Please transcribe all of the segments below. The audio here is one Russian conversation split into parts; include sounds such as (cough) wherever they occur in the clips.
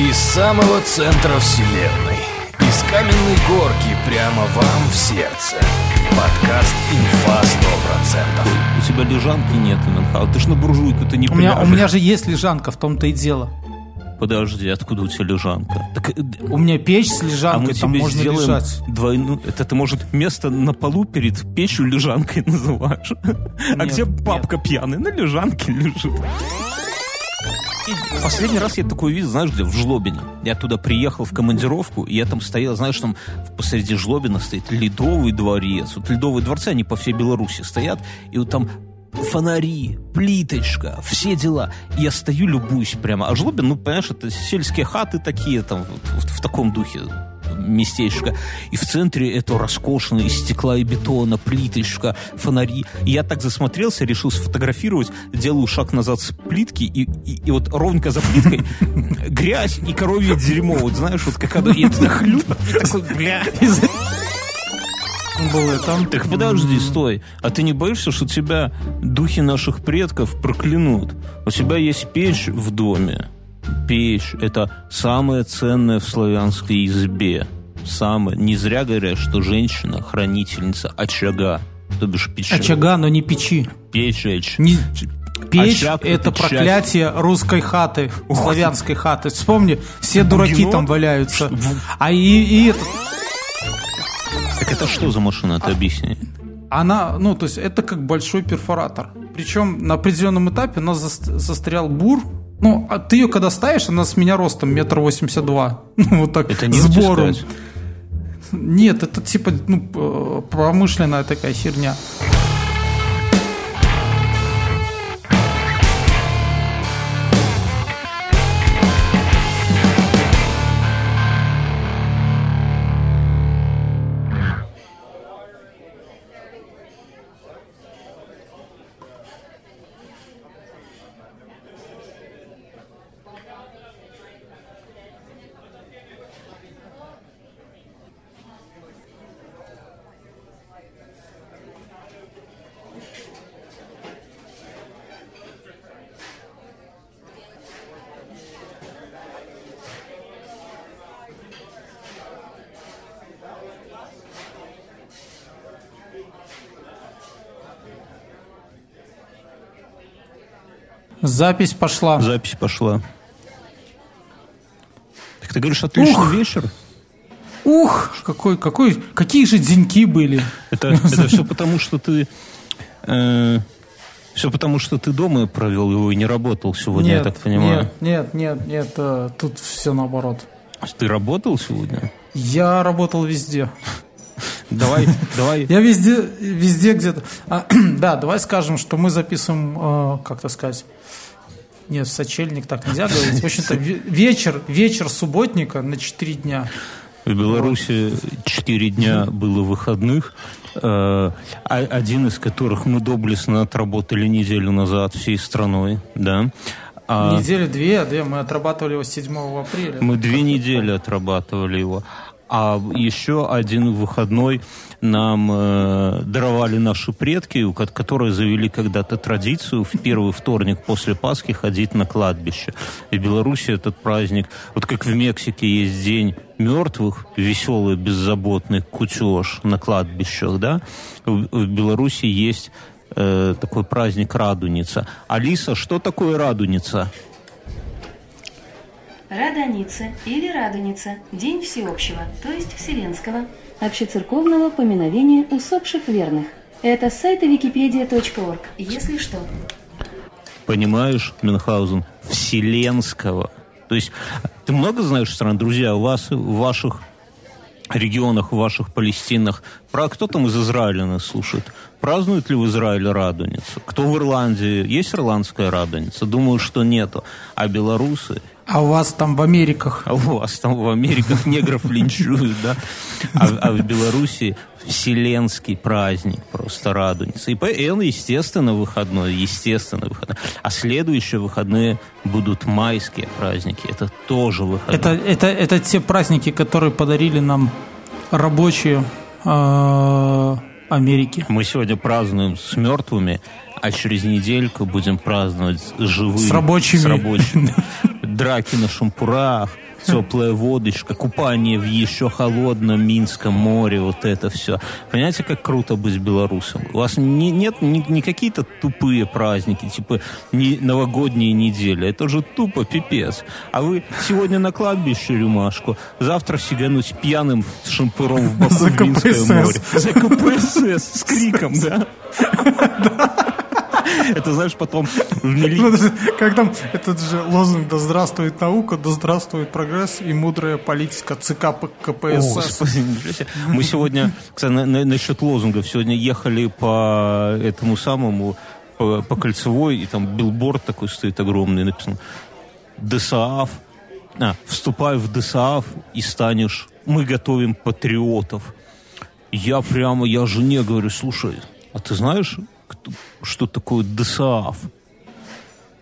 Из самого центра вселенной Из каменной горки прямо вам в сердце Подкаст «Инфа 100%» У тебя лежанки нет, Мюнхгаузен. Ты ж на буржуйку, ты не У меня, у меня же есть лежанка, в том-то и дело. Подожди, откуда у тебя лежанка? Так, э, У меня печь с а мы лежанкой, там тебе можно сделаем лежать. двойную... Это ты, может, место на полу перед печью лежанкой (laughs) называешь? А Нет, где нет. папка пьяный? На лежанке лежит. Последний раз я такой видел, знаешь, где? В Жлобине. Я туда приехал в командировку, и я там стоял, знаешь, там посреди Жлобина стоит Ледовый дворец. Вот Ледовые дворцы, они по всей Беларуси стоят, и вот там фонари, плиточка, все дела. Я стою, любуюсь прямо. А Жлобин, ну, понимаешь, это сельские хаты такие, там, вот в, в таком духе местечко. И в центре это роскошное из стекла и бетона, плиточка, фонари. И я так засмотрелся, решил сфотографировать, делаю шаг назад с плитки, и, и, и вот ровненько за плиткой (laughs) грязь и коровье дерьмо. Вот знаешь, вот как оно, я туда хлюп, такой, бля. Там. Так подожди, стой. А ты не боишься, что тебя духи наших предков проклянут? У тебя есть печь в доме. Печь – это самое ценное в славянской избе. Самое. Не зря говорят, что женщина – хранительница очага. То бишь печи. Очага, но не печи. Печь. Не- Печь Очаг это, часть. проклятие русской хаты, Ох славянской хаты. Вспомни, все дураки Бугино? там валяются. А и, и это, Так это что за машина, ты объясни? она, ну, то есть это как большой перфоратор. Причем на определенном этапе у нас зас- застрял бур. Ну, а ты ее когда ставишь, она с меня ростом метр восемьдесят два. (laughs) Ну, вот так, Это сбором. Нет, это типа ну, промышленная такая херня. Запись пошла. Запись пошла. Так ты говоришь, отличный Ух. вечер? Ух, какой, какой, какие же деньки были. Это, это все потому, что ты... все потому, что ты дома провел его и не работал сегодня, я так понимаю. Нет, нет, нет, нет, э, тут все наоборот. Ты работал сегодня? Я работал везде. Давай, давай. Я везде, везде где-то. А, (clears throat) да, давай скажем, что мы записываем, э, как-то сказать. Нет, сочельник так нельзя говорить. В общем-то, ве- вечер, вечер субботника на 4 дня. В Беларуси четыре дня было выходных, э, один из которых мы доблестно отработали неделю назад всей страной, да. А Недели две, две, мы отрабатывали его 7 апреля. мы две недели отрабатывали его. А еще один выходной нам э, даровали наши предки, которые завели когда-то традицию в первый вторник после Пасхи ходить на кладбище. И в Беларуси этот праздник, вот как в Мексике есть день мертвых, веселый, беззаботный кутеж на кладбищах, да, в, в Беларуси есть э, такой праздник Радуница. Алиса, что такое Радуница? Радоница или Радуница – День всеобщего, то есть вселенского, общецерковного поминовения усопших верных. Это с сайта wikipedia.org, если что. понимаешь, Мюнхгаузен, вселенского. То есть ты много знаешь стран, друзья, у вас в ваших регионах, в ваших Палестинах, про кто там из Израиля нас слушает? Празднуют ли в Израиле Радуницу? Кто в Ирландии? Есть ирландская Радуница? Думаю, что нету. А белорусы? А у вас там в Америках? А у вас там в Америках негров линчуют, да? А, а в Беларуси вселенский праздник просто по- и он, естественно, выходной, естественно, выходной. А следующие выходные будут майские праздники. Это тоже выходные. Это, это, это те праздники, которые подарили нам рабочие э, Америки. Мы сегодня празднуем с мертвыми, а через недельку будем праздновать с живыми. С рабочими. С рабочими. (laughs) Драки на шампурах, теплая водочка, купание в еще холодном Минском море, вот это все. Понимаете, как круто быть белорусом? У вас не, нет не, не какие-то тупые праздники, типа не новогодние недели. Это же тупо пипец. А вы сегодня на кладбище рюмашку, завтра сигануть пьяным с шампуром в (laughs) Минское море. За КПСС с криком, да? (laughs) (laughs) Это, знаешь, потом в милиции Подожди, Как там этот же лозунг «Да здравствует наука, да здравствует прогресс и мудрая политика ЦК КПСС». Мы сегодня, кстати, на- на- насчет лозунгов, сегодня ехали по этому самому, по, по кольцевой, и там билборд такой стоит огромный, написано ДСААФ, а, вступай в ДСААФ и станешь, мы готовим патриотов. Я прямо, я жене говорю, слушай, а ты знаешь, что такое ДСААФ?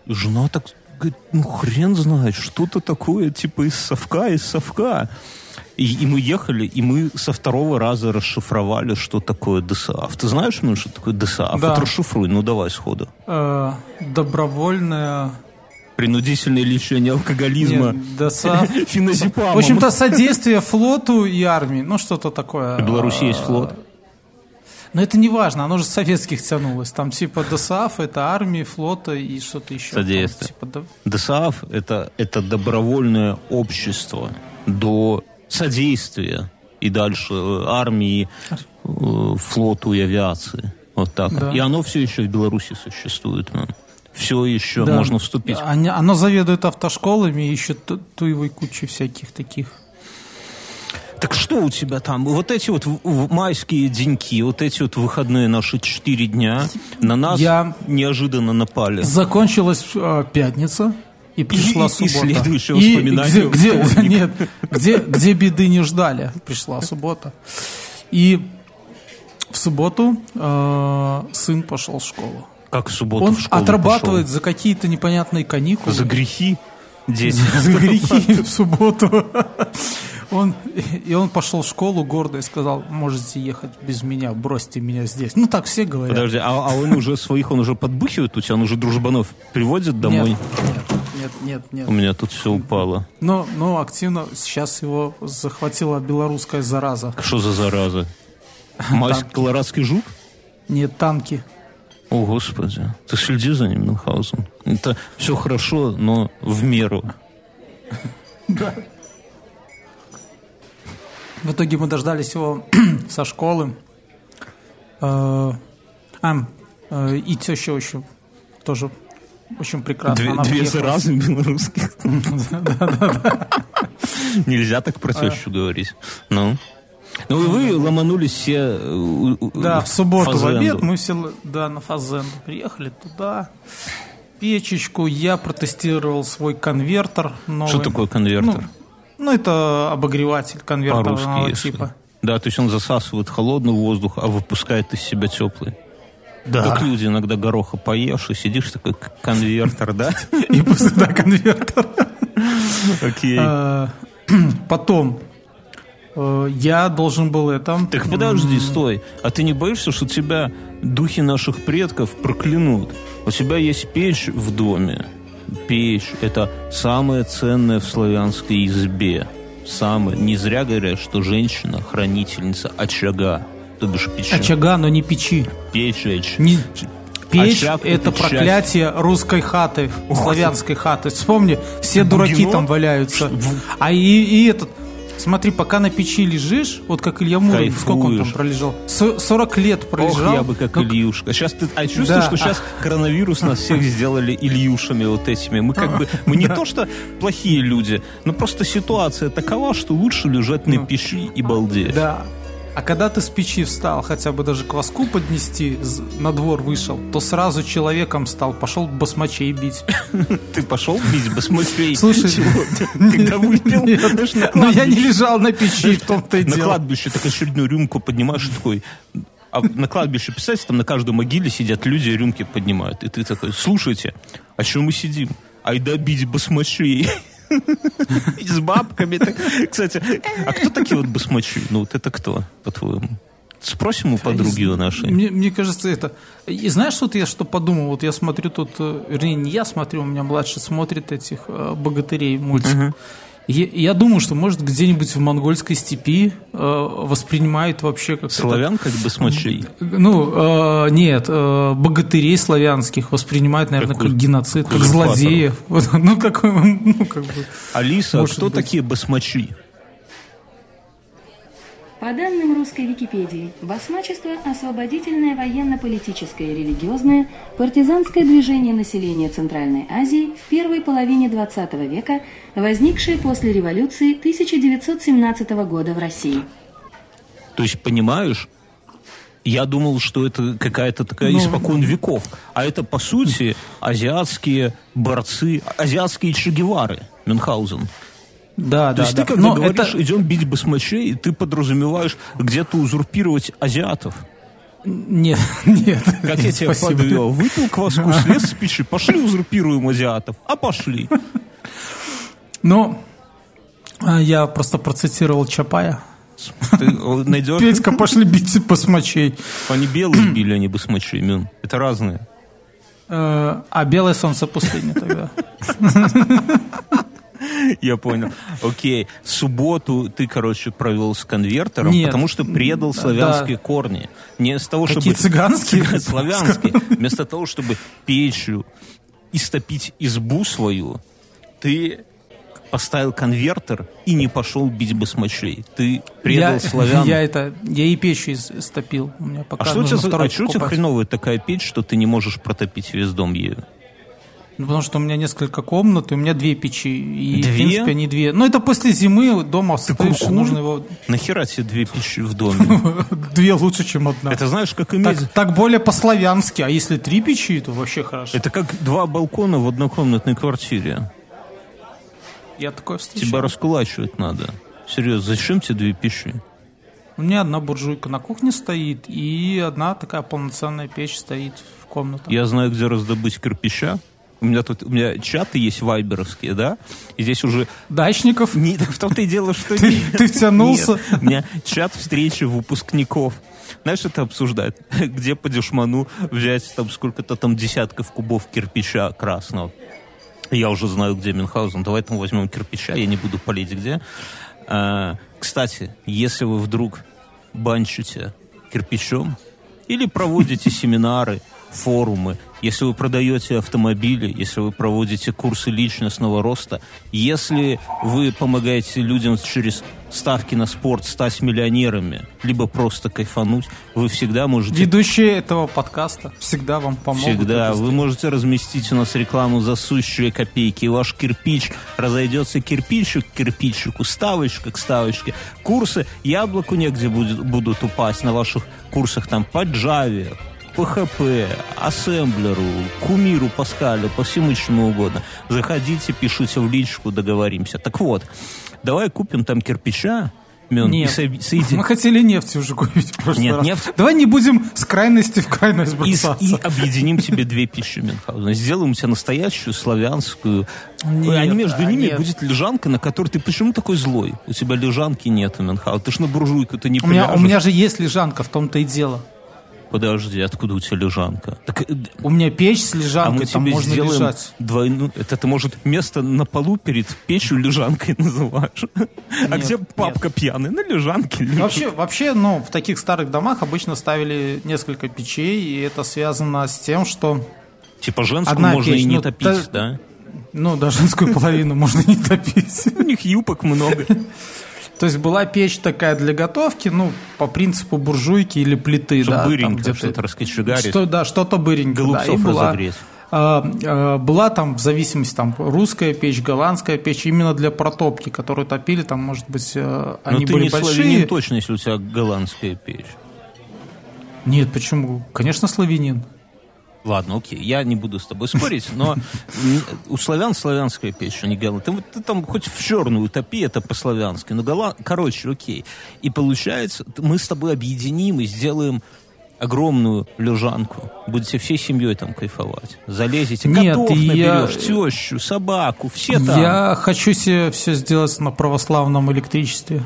И жена так говорит, ну хрен знает, что-то такое, типа из совка, из совка. И, и мы ехали, и мы со второго раза расшифровали, что такое ДСААФ. Ты знаешь, ну, что такое ДСААФ? Да. Вот расшифруй, ну давай сходу. Э, Добровольная... Принудительное лечение алкоголизма. Нет, ДСАФ. (laughs) Феназепамом. В общем-то, содействие флоту и армии. Ну, что-то такое. В Беларуси есть флот. Но это не важно, оно же с советских тянулось. Там типа ДСАФ, это армии, флота и что-то еще. Содействие. типа, да- ДСААФ это, это добровольное общество до содействия и дальше э, армии, э, флоту и авиации. Вот так. Да. И оно все еще в Беларуси существует. Все еще Да. можно вступить. Оно заведует автошколами и еще ту- туевой кучей всяких таких. Так что у тебя там? Вот эти вот майские деньки, вот эти вот выходные наши четыре дня на нас Я- неожиданно напали. Закончилась э, пятница. И пришла и- и суббота. следующее И воспоминание где, где- нет, где, где беды не ждали, пришла суббота. И в субботу э, сын пошел в школу. Как в субботу Он в школу отрабатывает пошел? за какие-то непонятные каникулы. За грехи дети. за грехи в субботу. Он, и он пошел в школу гордо и сказал, можете ехать без меня, бросьте меня здесь. Ну так все говорят. Подожди, а, а он уже своих, он уже подбухивает у тебя, он уже дружбанов приводит домой? Нет, нет, нет, нет. У меня тут все упало. Но, но активно сейчас его захватила белорусская зараза. Что за зараза? Мась колорадский жук? Нет, танки. О, Господи. Ты следи за ним, Мюнхгаузен. Это все хорошо, но в меру. (laughs) В итоге мы дождались его (clears throat) со школы. А, и теща очень тоже очень прекрасно. Две, Она две заразы белорусских. (laughs) Нельзя так про тещу говорить. Ну? Ну, и вы ломанулись все... э, Да, в субботу в обед мы все да, на фазенду приехали туда. Печечку, я протестировал свой конвертер новый. Что такое конвертер? Ну, ну, это обогреватель если. типа. Да, то есть он засасывает холодный воздух, а выпускает из себя теплый. Как люди иногда гороха поешь и сидишь такой конвертер, да? (laughs) И после да, конвертер. Окей. А, (clears throat) Потом э, я должен был это... Так подожди, стой. А ты не боишься, что тебя духи наших предков проклянут? У тебя есть печь в доме. Печь – это самое ценное в славянской избе. Самое. Не зря говорят, что женщина – хранительница очага. То бишь печи. Очага, но не печи. Печь. Не- Печь Очаг это часть. проклятие русской хаты, славянской хаты. Вспомни, все дураки Бугино? там валяются. А и, и этот, смотри, пока на печи лежишь, вот как Илья Муромец, сколько он там пролежал? Со- 40 лет Ох, пролежал. я бы как Ну, Ильюшка. Сейчас ты, а чувствуешь, Да. что сейчас коронавирус нас всех сделали Ильюшами вот этими. Мы как бы, мы не то что плохие люди, но просто ситуация такова, что лучше лежать на пищи и балдеть. Да. А когда ты с печи встал, хотя бы даже кваску поднести, на двор вышел, то сразу человеком стал, пошел басмачей бить. (laughs) Ты пошел бить басмачей? Слушай, (laughs) (laughs) когда выпил? На Но я не лежал на печи, в том-то и На дело. кладбище так очередную рюмку поднимаешь такой... А на кладбище, представьте, там на каждой могиле сидят люди рюмки поднимают. И ты такой, слушайте, а что мы сидим? Айда бить басмачей. И с бабками. Кстати, а кто такие вот басмачи? Ну вот это кто, по-твоему? Спросим у подруги у нашей. Мне, мне кажется, это... И знаешь, вот я что подумал? Вот я смотрю тут... э, Вернее, не я смотрю, у меня младший смотрит этих э, богатырей мультик. Я, я думаю, что, может, где-нибудь в монгольской степи э, воспринимают вообще как Славян как басмачей. Ну, э, нет, э, богатырей славянских воспринимают, наверное, Какой- как геноцид, как злодеев. (laughs) Вот, ну, какой, ну, как бы... Алиса, кто быть. такие басмачи? По данным русской Википедии, басмачество – освободительное военно-политическое и религиозное партизанское движение населения Центральной Азии в первой половине XX века, возникшее после революции 1917 года в России. То есть, понимаешь, я думал, что это какая-то такая Ну, испокон веков. А это, по сути, азиатские борцы, азиатские Че Гевары, Мюнхгаузен. Да, То да, есть да. ты, когда Но говоришь, это- идем бить басмачей, ты подразумеваешь где-то узурпировать азиатов. Нет, (laughs) нет. Как я тебя Спасибо. подвел. Выпил кваску, (laughs) слез с печи, пошли узурпируем азиатов. А пошли. Ну, а, я просто процитировал Чапая. Ты найдешь? Петька, пошли бить посмочей. Они белые били, они басмачи, Мюн. Это разные. Э, А белое солнце пустыни тогда. (laughs) (laughs) Я понял. Окей. Субботу ты, короче, провел с конвертером, Нет. потому что предал Да. славянские корни. Не с того, Какие чтобы... цыганские? (laughs) Славянские. Вместо того, чтобы печью истопить избу свою, ты поставил конвертер и не пошел бить басмачей. Ты предал Я, славян. я это, я и печь из- стопил. У меня пока А что у тебя, а что у тебя покупать. хреновая такая печь, что ты не можешь протопить весь дом ею? Ну, потому что у меня несколько комнат, и у меня две печи. И, Две? в принципе, они две. Ну, это после зимы дома какой? нужно его... Нахера тебе две печи в доме? (laughs) Две лучше, чем одна. Это знаешь, как иметь... так, так более по-славянски. А если три печи, то вообще хорошо. Это как два балкона в однокомнатной квартире. Я такое встречал. Тебя раскулачивать надо. Серьезно, зачем тебе две печи? У меня одна буржуйка на кухне стоит, и одна такая полноценная печь стоит в комнате. Я знаю, где раздобыть кирпича. У меня тут у меня чаты есть вайберовские, да? И здесь уже... Дачников, Не, в том-то и дело, что... Ты- нет. ты втянулся? Нет, у меня чат встречи выпускников. Знаешь, это обсуждают? (laughs) Где по дешману взять там сколько-то там десятков кубов кирпича красного. Я уже знаю, где Мюнхгаузен. Давай там возьмем кирпича, я не буду палить где. А, кстати, если вы вдруг банчите кирпичом или проводите (laughs) семинары, форумы, если вы продаете автомобили, если вы проводите курсы личностного роста, если вы помогаете людям через ставки на спорт стать миллионерами, либо просто кайфануть, вы всегда можете ведущие этого подкаста, всегда вам помогут. Всегда. Вы можете разместить у нас рекламу за сущие копейки. И ваш кирпич разойдется кирпичик к кирпичику, ставочка к ставочке. Курсы яблоку негде будет, будут упасть на ваших курсах там по Java, PHP, ассемблеру, кумиру, Паскалю, по всему чему угодно. Заходите, пишите в личку, договоримся. Так вот, давай купим там кирпича, Мён, и Нет. со- соедин- Мы хотели нефть уже купить в прошлый Нет, раз. нефть- Давай не будем с крайности в крайность И, бросаться. и объединим тебе две пищи Мюнхгаузена. Сделаем тебе настоящую славянскую. Нет, а между а, ними нет. будет лежанка, на которой ты почему такой злой? У тебя лежанки нет, Мюнхгаузен. Ты ж на буржуйку ты не У меня, у меня же есть лежанка, в том-то и дело. Подожди, откуда у тебя лежанка? Так, э, У меня печь с а мы лежанкой, там тебе можно сделаем лежать. двойную... Это ты, может, место на полу перед печью лежанкой (laughs) называешь? а Нет, где папка пьяный? На лежанке лежит. Вообще, вообще, ну, в таких старых домах обычно ставили несколько печей, и это связано с тем, что, Типа женскую одна можно печь, и не ну, топить, та- да? ну, да, женскую половину можно не топить. (laughs) У них юбок много. То есть была печь такая для готовки, ну, по принципу буржуйки или плиты, Чтобы да. быренько что-то раскочегарить. Что, да, что-то быренько, да. И Голубцов была, разогреть. а, а, была там, в зависимости, там, русская печь, голландская печь, именно для протопки, которую топили, там, может быть, э, Но они ты были не большие. славянин точно, если у тебя голландская печь. Нет, почему? Конечно, славянин. Ладно, окей, я не буду с тобой спорить, но у славян славянская печь, а не голланд. Ты, ты там хоть в черную топи, это по-славянски, но голланд... Короче, окей. И получается, мы с тобой объединим и сделаем огромную лежанку. Будете всей семьей там кайфовать. Залезете, Нет, котов я- наберешь, тещу, собаку, все там. Я хочу себе все сделать на православном электричестве.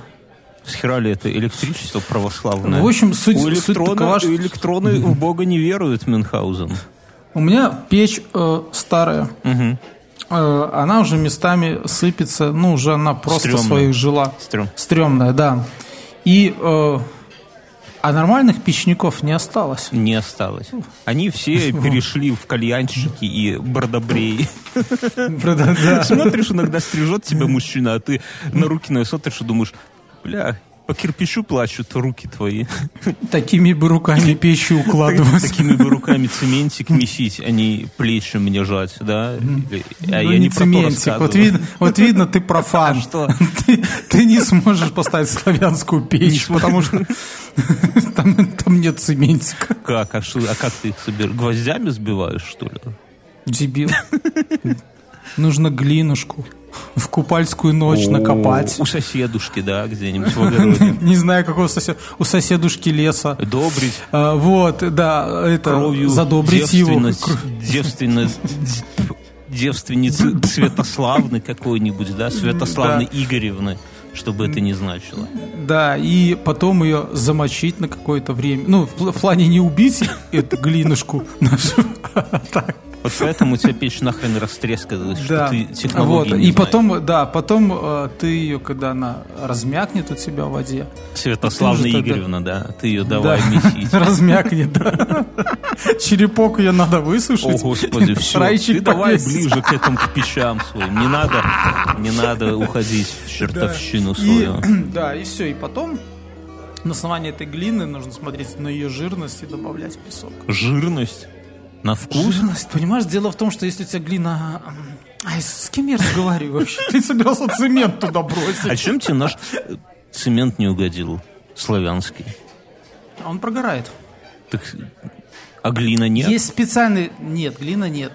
Схера ли это электричество православное? В общем, суть- у суть электрона, такова, что- электроны в Бога не веруют, Мюнхгаузен. У меня печь э, старая. Мгм. э, она уже местами сыпется, ну, уже она просто Стрёмно. своих жила. Стрём. Стрёмная, да. И, э, а нормальных печников не осталось. Не осталось. Они все (laughs) перешли в кальянщики и да. (laughs) Смотришь, иногда стрижет тебя мужчина, а ты на руки смотришь и думаешь, бля, по кирпичу плачут руки твои. Такими бы руками печи укладывать. Такими бы руками цементик месить, а не плечи мне жать, да? А Ну, я не цементик. Вот видно, вот видно, ты профан. А что? Ты, не сможешь поставить славянскую печь, потому что там, нет цементика. Как? А, а как ты их собираешь? Гвоздями сбиваешь, что ли? Дебил. Нужно глинушку в купальскую ночь накопать. У соседушки, да, где-нибудь в огороде. (laughs) Не знаю, какого соседа. У соседушки леса. Добрить А, Вот, да, это кровью задобрить его. девственность, девственницы Святославны какой-нибудь, да, Святославны Игоревны, чтобы это не значило. Да, и потом ее замочить на какое-то время. Ну, в в плане не убить (laughs) эту глинушку нашу. (laughs) а так. Вот поэтому у тебя печь нахрен растрескалась, что ты Вот. технологии не И потом, да, потом э, ты ее, когда она размякнет у тебя в воде, Святославна Игоревна, да, ты ее давай да, месить. (laughs) размякнет, да. Черепок ее надо О, высушить. Господи, все. Ты давай ближе к этому, к печам своим. Не надо, не надо уходить в чертовщину свою. (clears throat) да, и все. И потом на основании этой глины нужно смотреть на ее жирность и добавлять песок. Жирность на вкус. Жирность, понимаешь, дело в том, что если у тебя глина... Ай, с кем я разговариваю вообще? Ты собирался цемент туда А бросить. чем тебе наш э, цемент не угодил? Славянский. А он прогорает. Так, а глина нет? Есть специальный... Нет, глина нет.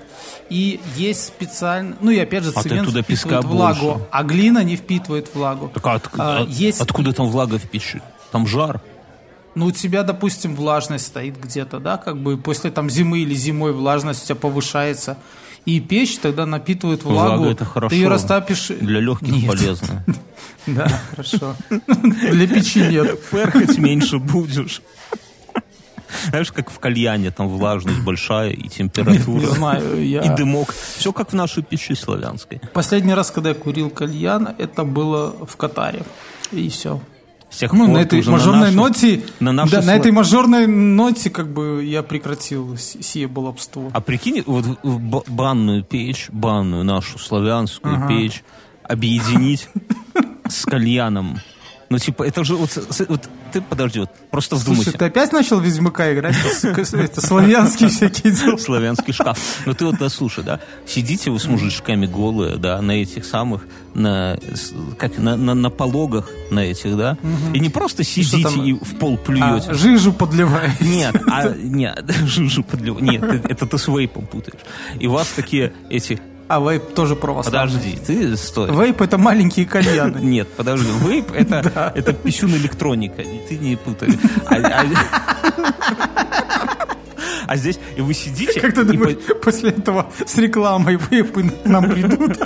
И есть специальный... Ну и опять же, А цемент туда впитывает влагу, больше. а глина не впитывает влагу. Так а от- А, от- есть- откуда там влага в печи? Там жар. Ну, у тебя, допустим, влажность стоит где-то, да, как бы после там зимы или зимой влажность у тебя повышается. И печь тогда напитывает влагу. Влага это хорошо. Ты ее растапишь... Для легких Нет. полезно. (laughs) Да, хорошо. (laughs) Для печи нет. Перхать меньше будешь. Знаешь, как в кальяне, там влажность большая и температура. Не знаю, я... И дымок. Все как в нашей печи славянской. Последний раз, когда я курил кальян, это было в Катаре. И все. С тех Ну, на этой мажорной нашу- ноте, на нашу да, на этой мажорной ноте, как бы я прекратил сие баловство. А прикинь, вот банную печь, банную нашу славянскую печь объединить (laughs) с кальяном. Ну, типа, это же вот, вот ты подожди, вот просто вдумайся. Слушай, ты опять начал Ведьмака играть? Это, славянские всякие дела. славянский шкаф. Ну ты вот дослушай, да, сидите вы с мужичками голые, да, на этих самых, на, как, на, на, на пологах на этих, да, и не просто сидите и в пол А, плюете. жижу подливаешь. Нет, а, нет, (laughs) жижу подлив- Нет, это ты с вейпом путаешь. И у вас такие эти... А вейп тоже православный. Подожди, ты стой. Вейп это маленькие кальяны. (laughs) Нет, подожди, вейп это, (laughs) это писюн электроника, и ты не путай. А, а- (laughs) а здесь и вы сидите, Как ты думаешь, после этого с рекламой вейпы нам придут?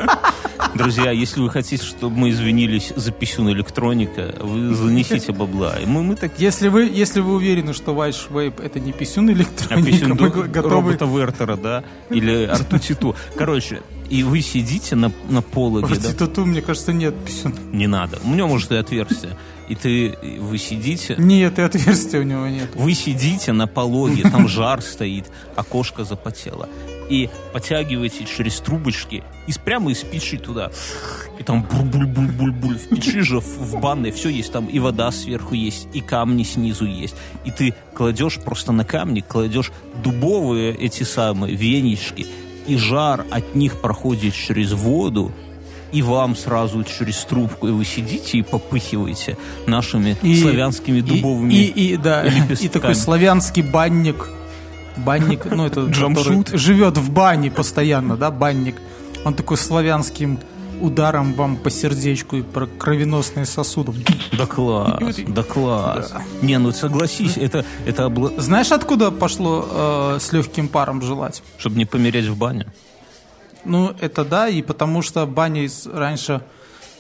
Друзья, если вы хотите, чтобы мы извинились за писюн электроника, вы занесите бабла. И мы, мы так... Если вы, если вы уверены, что ваш вейп это не писюн А электроника, писюн мы готовы... робота Вертера, да? Или Артутиту. Короче, и вы сидите на, на пологе, да? Мне кажется, нет писюн. Не надо. У меня, может, и отверстие. И ты, вы сидите... Нет, и отверстия у него нет. Вы сидите на пологе, там жар стоит, окошко запотело. И потягиваете через трубочки и прямо из печи туда. И там буль-буль-буль-буль-буль. В печи же, в, в банной все есть. Там и вода сверху есть, и камни снизу есть. И ты кладешь просто на камни, кладешь дубовые эти самые венички. И жар от них проходит через воду, и вам сразу через трубку, и вы сидите и попыхиваете нашими И- славянскими и- дубовыми И, и, да, и лепестками. такой славянский банник. Банник, ну это который живет в бане постоянно, да, банник. Он такой славянским ударом вам по сердечку и про кровеносные сосуды. Да класс, (laughs) да класс. Не, ну согласись, это, это обла- Знаешь, откуда пошло э, с легким паром желать? чтобы не помереть в бане. Ну, это да, и потому что бани раньше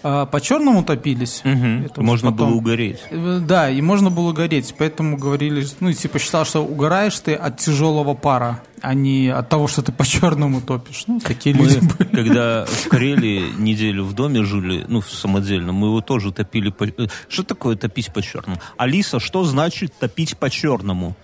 а, по черному топились. Мгм. Это Можно потом. было угореть. Э, Да, и можно было гореть, поэтому говорили, ну, типа считал, что угораешь ты от тяжелого пара, а не от того, что ты по черному топишь. Ну, такие Мы, люди были. когда (laughs) в Карелии неделю в доме жили, ну, в самодельном, мы его тоже топили по... э, Что такое топить по черному? Алиса, что значит топить по черному?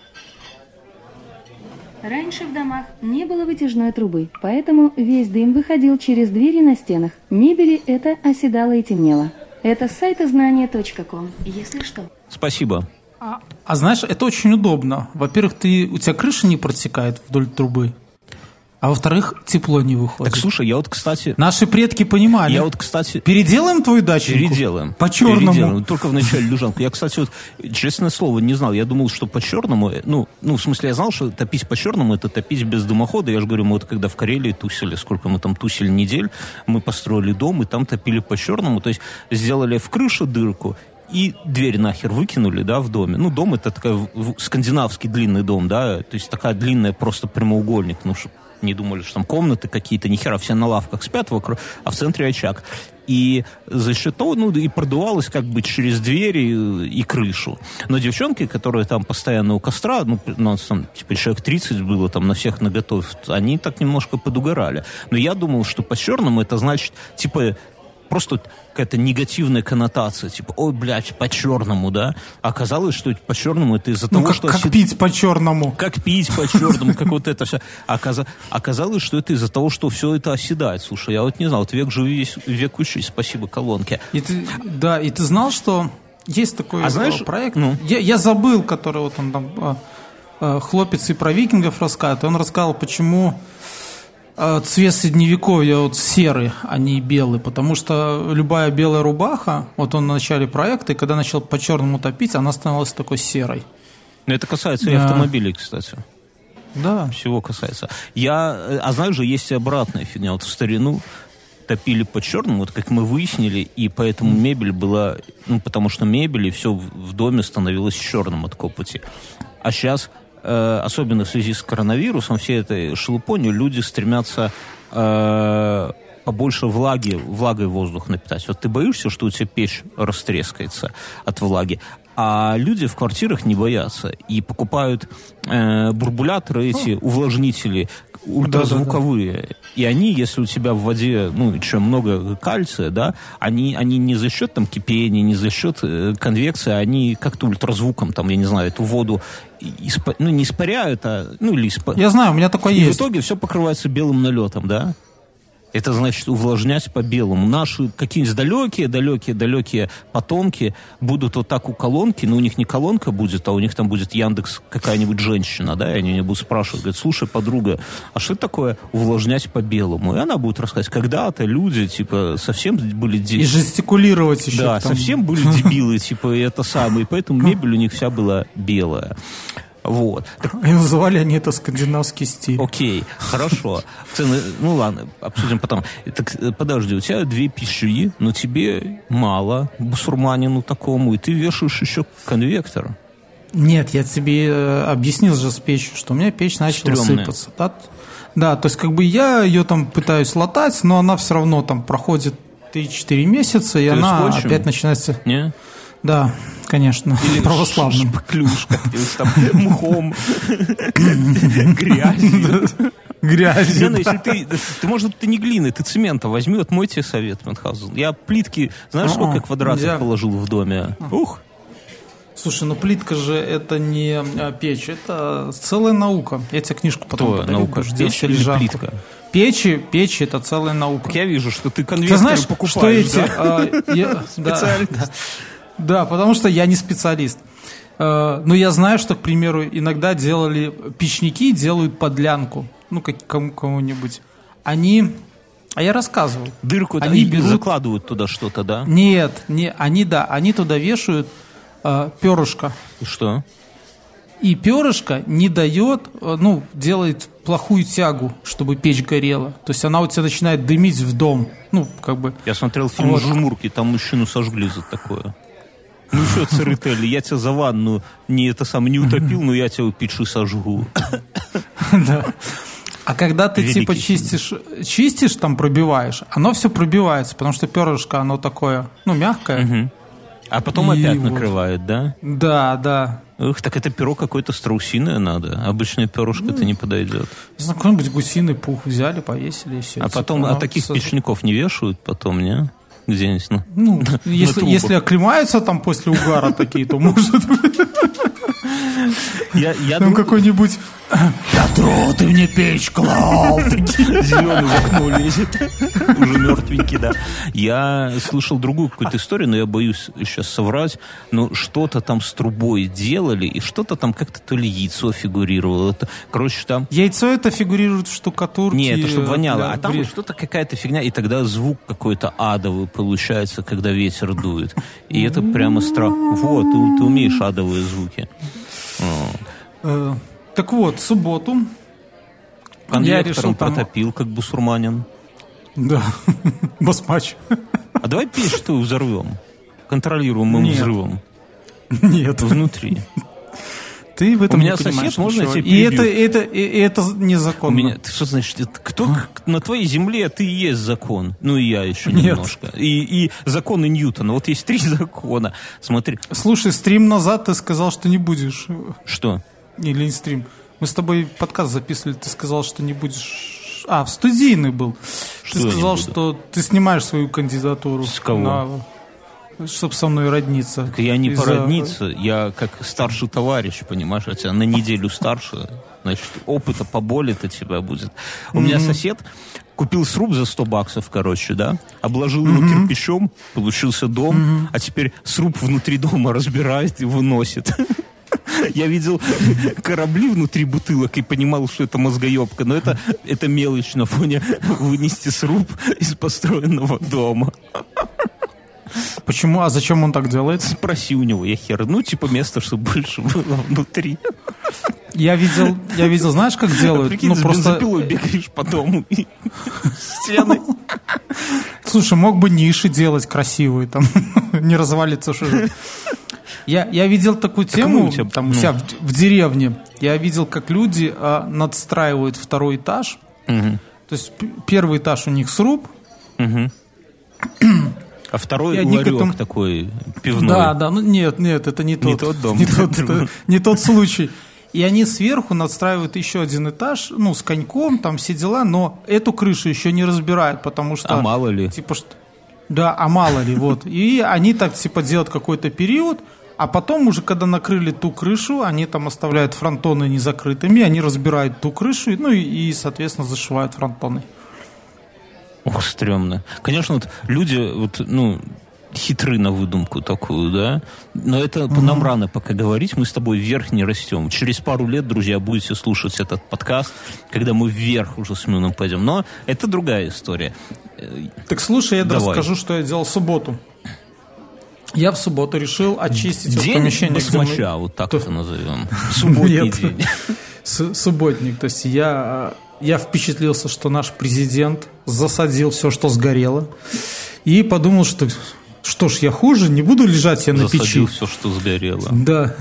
Раньше в домах не было вытяжной трубы, поэтому весь дым выходил через двери на стенах. Мебели это оседало и темнело. Это с сайта знания.ком, если что. Спасибо. А, а знаешь, это очень удобно. Во-первых, ты, у тебя крыша не протекает вдоль трубы, а во-вторых, тепло не выходит. Так, слушай, я вот, кстати... Наши предки понимали. Я вот, кстати... Переделаем твою дачу? Переделаем. По черному. Переделаем. Только в начале люжанку. Я, кстати, вот, честное слово, не знал. Я думал, что по черному, э, ну, ну, в смысле, я знал, что топить по черному это топить без дымохода. Я же говорю, мы вот когда в Карелии тусили, сколько мы там тусили недель, мы построили дом и там топили по черному. То есть сделали в крыше дырку, и дверь нахер выкинули, да, в доме. Ну, дом это такой скандинавский длинный дом, да, то есть такая длинная просто прямоугольник, ну, чтоб не думали, что там комнаты какие-то, ни хера, все на лавках спят вокруг, а в центре очаг. И за того, ну, и продувалось как бы через двери и крышу. Но девчонки, которые там постоянно у костра, ну, у нас там, типа, человек 30 было там на всех наготове, они так немножко подугорали. Но я думал, что по-черному это значит, типа, просто какая-то негативная коннотация, типа, ой, блядь, по-черному, да? Оказалось, что по-черному это из-за Ну, того, как, что... как пить по черному. как пить по-черному, как вот это все. Оказа- Оказалось, что это из-за того, что все это оседает. Слушай, я вот не знал, вот век живи, весь век учись. Спасибо колонке. И ты, да, и ты знал, что есть такой А э, знаешь, проект. ну? Я, я забыл, который вот он там э, э, хлопец и про викингов рассказывает. Он рассказал, почему цвет средневековья вот серый, а не белый. Потому что любая белая рубаха, вот он в начале проекта, и когда начал по черному топить, она становилась такой серой. Но это касается и Да. автомобилей, кстати. Да. Всего касается. Я, э, а знаешь же, есть и обратная фигня. Вот в старину топили по черному, вот как мы выяснили, и поэтому мебель была, ну, потому что мебель и все в доме становилось черным от копоти. А сейчас, особенно в связи с коронавирусом, всей этой шелупонью, люди стремятся э, побольше влаги, влагой воздух напитать. Вот ты боишься, что у тебя печь растрескается от влаги, а люди в квартирах не боятся и покупают э, бурбуляторы эти, увлажнители, ультразвуковые. И они, если у тебя в воде, ну, еще много кальция, да, они, они не за счет там кипения, не за счет э, конвекции, они как-то ультразвуком, там, я не знаю, эту воду, испа- ну, не испаряют, а, ну, или испа- Я знаю, у меня такое и в есть. итоге все покрывается белым налетом, да? Это значит увлажнять по белому. Наши какие-нибудь далекие, далекие, далекие потомки будут вот так у колонки, но у них не колонка будет, а у них там будет Яндекс какая-нибудь женщина, да, и они меня будут спрашивать, говорят, слушай, подруга, а что такое увлажнять по белому? И она будет рассказывать, когда-то люди, типа, совсем были И дети. жестикулировать еще. Да, там. совсем были (laughs) дебилы, типа, и это самое. И поэтому мебель у них вся была белая. Вот. Так И называли они это скандинавский стиль. Окей, хорошо. Цены, ну ладно, обсудим потом. Так, э, подожди, у тебя две пищи, но тебе мало, бусурманину такому, и ты вешаешь еще конвектор. Нет, я тебе э, объяснил же с печью, что у меня печь начала Стрёмная. сыпаться. Да? да, то есть как бы я ее там пытаюсь латать, но она все равно там проходит 3-4 месяца, и Ты она скотчем? опять начинается... Не? Да, конечно, (laughs) православным. Шпаклюшка, там мхом, грязью. Не, Грязью. ну, если ты, ты, может, ты не глины, ты цемента возьми, вот мой тебе совет, Мюнхгаузен. Я плитки, знаешь, сколько квадратов нельзя. положил в доме? Ух, Слушай, ну плитка же это не э, печь, это целая наука. Я тебе книжку потом кто подарю, наука? Печь или лежанку. плитка? Печи, печи это целая наука. Так я вижу, что ты Ты конвекторы знаешь, что покупаешь, эти... да? а, я- да, (laughs) Специально. да. Да, потому что я не специалист. Э, Но я знаю, что, к примеру, иногда делали печники, делают подлянку, ну, как кому- кому-нибудь. Они... А я рассказывал. Дырку Они они берут- закладывают туда что-то, да? Нет, не, они, да, они туда вешают э, перышко. И что? И перышко не дает, э, ну, делает плохую тягу, чтобы печь горела. То есть она у тебя начинает дымить в дом. Ну, как бы... Я смотрел фильм Вот. «Жмурки», там мужчину сожгли за такое. Ну что, Церетели, я тебя за ванну не это самое не утопил, но я тебя печи сожгу. Да. А когда ты Великий типа чистишь, чистишь, там пробиваешь, оно все пробивается, потому что перышко, оно такое, ну, мягкое. А потом И опять вот. накрывает, да? Да, да. Ух, так это перо какое-то страусиное надо. Обычное перышко-то не подойдет. Не знаю, какой-нибудь гусиный пух взяли, повесили и все. А потом, а таких печников не вешают потом, не? Где-нибудь, ну. Ну, (laughs) если, если оклемаются там после угара такие, то может быть (laughs) Я, я там думаю, какой-нибудь Петро, ты мне печь клал. зеленый в окно лезет. Уже мертвенький, да. Я слышал другую какую-то историю, но я боюсь сейчас соврать. Но что-то там с трубой делали, и что-то там как-то то ли яйцо фигурировало. Это, короче, там Яйцо это фигурирует в штукатурке. Не, это чтобы воняло. для А там что-то какая-то фигня, и тогда звук какой-то адовый получается, когда ветер дует. И это прямо страх. Вот, ты, ты умеешь адовые звуки. Э, Так вот, субботу я Конвектором решил там... протопил, как бусурманин. Да, (laughs) басмач. А давай печь что взорвем. Контролируемым Нет. взрывом. Нет, Внутри. Ты в этом У меня не сосед, можно я ничего. тебя И это, перебью? это, и это У незаконно. меня, ты что значит, это кто к- на твоей земле ты и есть закон? Ну и я еще Нет. немножко. И, и законы Ньютона. Вот есть три (laughs) закона. Смотри, Слушай, стрим назад ты сказал, что не будешь. что? Или не стрим. Мы с тобой подкаст записывали, ты сказал, что не будешь... А, в студийный был. Что ты я не сказал, буду? что ты снимаешь свою кандидатуру. С кого? Чтобы со мной родниться. Я не породниться, я как старший товарищ, понимаешь, а тебя на неделю старше, значит, опыта поболее-то тебя будет. У меня сосед купил сруб за 100 баксов, короче, да, обложил его кирпичом, получился дом, а теперь сруб внутри дома разбирает и выносит. (laughs) Я видел корабли внутри бутылок и понимал, что это мозгоебка, но это, это мелочь на фоне вынести сруб из построенного дома. (laughs) Почему? А зачем он так делает? Спроси у него, я хер. Ну, типа место, чтобы больше было внутри. Я видел, я видел, знаешь, как делают? Прикинь, ну просто, бензопилой бегаешь по дому стены. слушай, мог бы ниши делать красивые, там (laughs) не развалится что. Я, я видел такую мы тему, у тебя, там у ну. себя в, в деревне. Я видел, как люди а, надстраивают второй этаж. Мгм, То есть первый этаж у них сруб, мгм. (clears throat) А второй к ларек этому- такой пивной. Да, да, ну нет, нет, это не тот, тот дом. не тот, это не тот случай. И они сверху надстраивают еще один этаж, ну, с коньком, там все дела, но эту крышу еще не разбирают, потому что... А мало ли. Типа, что... Да, а мало ли, вот. И они так, типа, делают какой-то период, а потом уже, когда накрыли ту крышу, они там оставляют фронтоны незакрытыми, они разбирают ту крышу, ну, и, и, соответственно, зашивают фронтоны. Ох, стрёмно. Конечно, вот люди, вот, ну, хитры на выдумку такую, да? Но это по нам рано пока говорить, мы с тобой вверх не растем. Через пару лет, друзья, будете слушать этот подкаст, когда мы вверх уже с Мюном пойдем. Но это другая история. Э, Так слушай, я Давай. расскажу, что я делал в субботу. Я в субботу решил очистить День помещение, где мы- басмача, вот так это назовем. (laughs) Субботний день. Субботник. То есть я, э, я впечатлился, что наш президент засадил все, что сгорело. И подумал, что что ж, я хуже, не буду лежать я на Засадил печи. все, что сгорело. Да.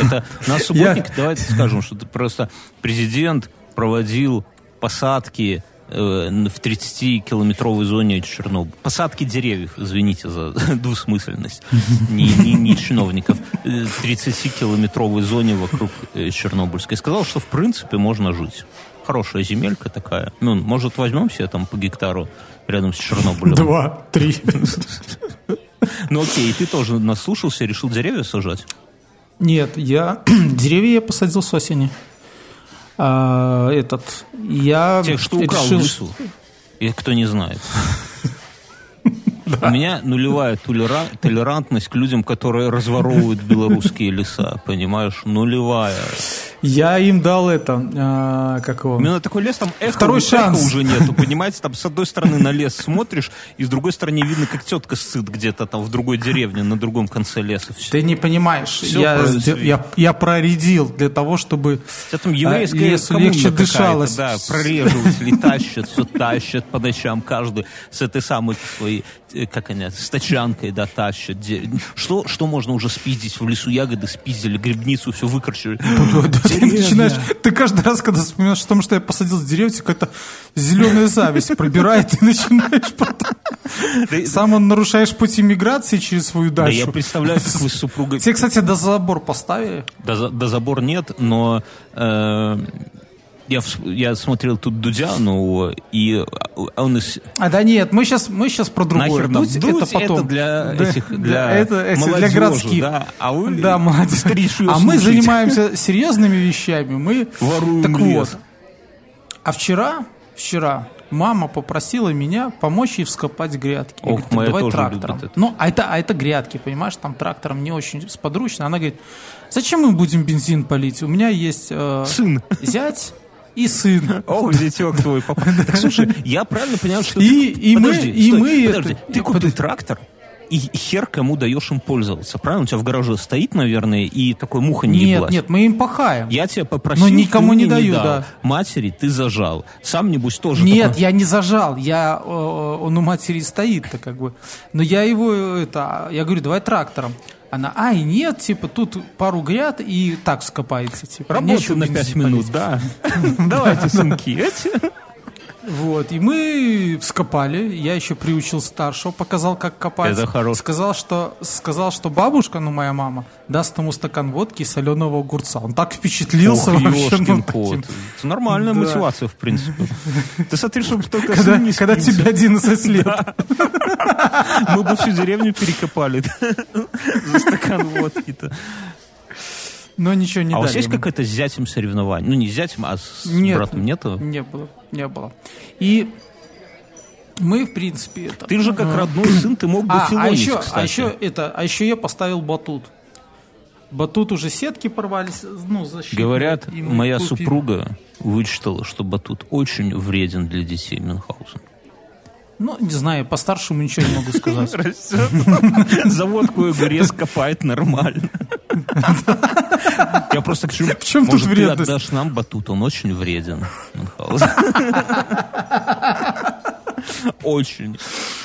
Это на субботник, давайте скажем, что просто президент проводил посадки э, в 30-километровой зоне Чернобыля. Посадки деревьев, извините за (laughs) двусмысленность, не, не, не чиновников. Э, 30-километровой зоне вокруг э, Чернобыльской. Сказал, что в принципе можно жить. Хорошая земелька такая. Ну, может, возьмем себе там по гектару рядом с Чернобылем? Два, три. (laughs) Ну окей, ты тоже наслушался и решил деревья сажать? Нет, я (clears throat) деревья я посадил с осени. А, этот, я Тех, что украл решил, в лесу. И кто не знает. (laughs) У меня нулевая толера- толерантность к людям, которые разворовывают белорусские леса, понимаешь? Нулевая. Я им дал это, а, как его? У меня такой лес, там эхо, Второй эхо шанс. уже нету, (laughs) понимаете? Там с одной стороны на лес смотришь, и с другой стороны видно, как тетка сцит где-то там в другой деревне, на другом конце леса. Все. Ты не понимаешь, Всё я, сдел- я, я проредил для того, чтобы тебя там еврейская лесу коммуна легче дышалось. Да, прореживатели тащат, все тащат по ночам каждый с этой самой своей, э, как они, с тачанкой, да, тащат. Де- Что, что можно уже спиздить в лесу? Ягоды спиздили, грибницу все выкорчили. (laughs) ты начинаешь, ты каждый раз, когда вспоминаешь о том, что я посадил деревья, какая-то зеленая зависть пробирает, (laughs) и начинаешь потом... Сам он нарушаешь пути миграции через свою Да, дачу. я представляю, как вы с супругой... Тебе, кстати, до забор поставили? До, до забор нет, но э, я, я смотрел тут Дудя нового, и он из... А да нет, мы сейчас, мы сейчас про другое. Нахер Дудь дуть, это потом. для Да, этих, да, для, это, это для городских. да, а вы Да, старичье А мы занимаемся серьезными вещами. Мы Воруем так лес. вот. А вчера, вчера мама попросила меня помочь ей вскопать грядки. Ох, говорю, «Так моя давай тоже трактором. любит это. Ну, а это, а это грядки, понимаешь, там трактором не очень сподручно. Она говорит, зачем мы будем бензин полить? У меня есть э, Сын. зять и сын. О, зятек твой. (laughs) Так, слушай, я правильно понял, что И- ты... и мы- Подожди, и стой, мы Подожди, это- ты и- купил трактор, и хер кому даешь им пользоваться, правильно? У тебя в гараже стоит, наверное, и такой муха не Нет, еблась. нет, мы им пахаем. Я тебя попросил, Но никому не даю, дал. да. Матери ты зажал. Сам, небось, тоже Нет, такой- я не зажал, я, э, он у матери стоит-то как бы. Но я его, э, это, я говорю, давай трактором. Она, ай, нет, типа, тут пару гряд и так скопается. Типа, нечего на бензин 5 минут, полить». да. (laughs) Давайте, сынки. Вот, и мы вскопали, я еще приучил старшего, показал, как копать. Это хорошо. Сказал, что, сказал, что бабушка, ну, моя мама, даст ему стакан водки и соленого огурца. Он так впечатлился Ох, вообще. ну, таким. Это нормальная Да. мотивация, в принципе. Ты смотри, чтобы только Когда, не когда тебе 11 лет. Мы бы всю деревню перекопали за стакан водки-то. Но ничего не А у вас есть какое-то с зятем соревнование? Ну, не с зятем, а с Нет. братом нету? Не было, не было. И мы, в принципе, это... Ты же как а, родной сын, ты мог бы А, а филонить, еще, кстати. а еще это, а еще я поставил батут. Батут уже сетки порвались, ну, защитные. Говорят, моя купили. супруга вычитала, что батут очень вреден для детей Мюнхгаузен. Ну, не знаю, по старшему ничего не могу сказать. (laughs) Заводку огурец копает нормально. Я просто хочу... В чем тут может, ты вредность? отдашь нам батут, он очень вреден. (laughs) (laughs) Очень.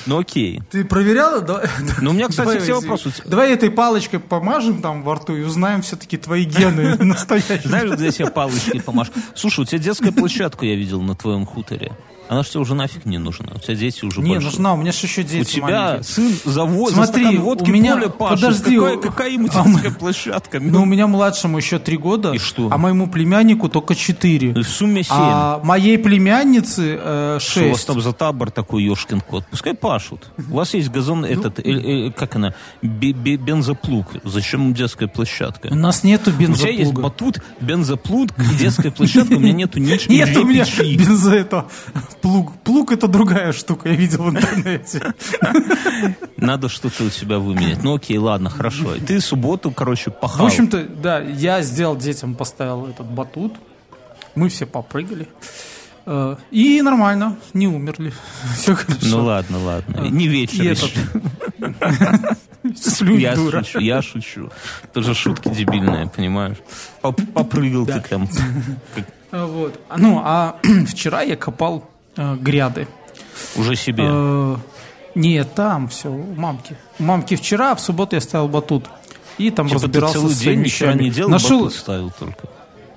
Ну окей. Ты проверяла? Да- Ну, у меня, (laughs) кстати, Давай, все вопросы. Давай этой палочкой помажем там во рту и узнаем все-таки твои гены (laughs) настоящие. Знаешь, где себе палочкой помашь? Слушай, у тебя детская площадка я видел на твоем хуторе. Она же тебе уже нафиг не нужна. У тебя дети уже Не, большие. нужна, у меня же еще дети У тебя маленькие. сын завод, за Смотри, стакан водки у меня- поле пашет. подожди, какая, какая ему а детская площадка? Ну, у меня младшему еще три года, И что? а моему племяннику только четыре. В сумме семь. А моей племяннице э, Что у вас шесть. там за табор такой, ешкин кот? Пускай пашут. У вас есть газон, этот, э, э, как она, бе- бензоплуг. Зачем детская площадка? У нас нету У тебя есть бензоплуга. батут, бензоплуг детская площадка. У меня нету (laughs) ничего. Нет у меня бензо это плуг. Плуг это другая штука, я видел в интернете. (laughs) Надо что-то у тебя выменять. Ну окей, ладно, хорошо. Ты субботу, короче, В пахал. общем-то, да, я сделал детям, поставил этот батут. Мы все попрыгали. Э, И нормально, не умерли. (laughs) Все хорошо. Ну ладно, ладно. Не вечер еще. Сплю, Я дура. шучу, я шучу. Тоже шутки дебильные, понимаешь? Поп- Попрыгал ты там. (laughs) А, Вот. А, Ну, а (clears throat) вчера я копал э, гряды. Уже себе. Э, Нет, там все, у мамки. У мамки вчера, а в субботу я ставил батут. И там Типа ты разбирался целый с день ничего вещами. не делал, Нашел, батут ставил только.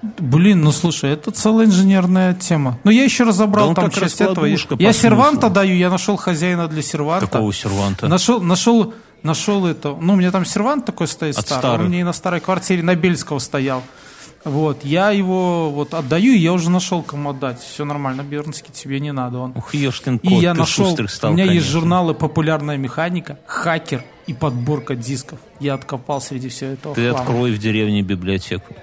Блин, ну слушай, это целая инженерная тема. Но я еще разобрал Да там часть этого. Я серванта смыслу. даю, я нашел хозяина для серванта. Какого серванта? Нашел, нашел, нашел это. Ну, у меня там сервант такой стоит От старый. старых. Он мне и на старой квартире на Бельского стоял. Вот, я его вот отдаю, и я уже нашел кому отдать. Все нормально, Бернский, тебе не надо он. Ух, ешкин И кот, я ты нашел, стал, у меня есть конечно. журналы «Популярная механика», «Хакер» и подборка дисков. Я откопал среди всего этого Ты хлама. открой в деревне библиотеку.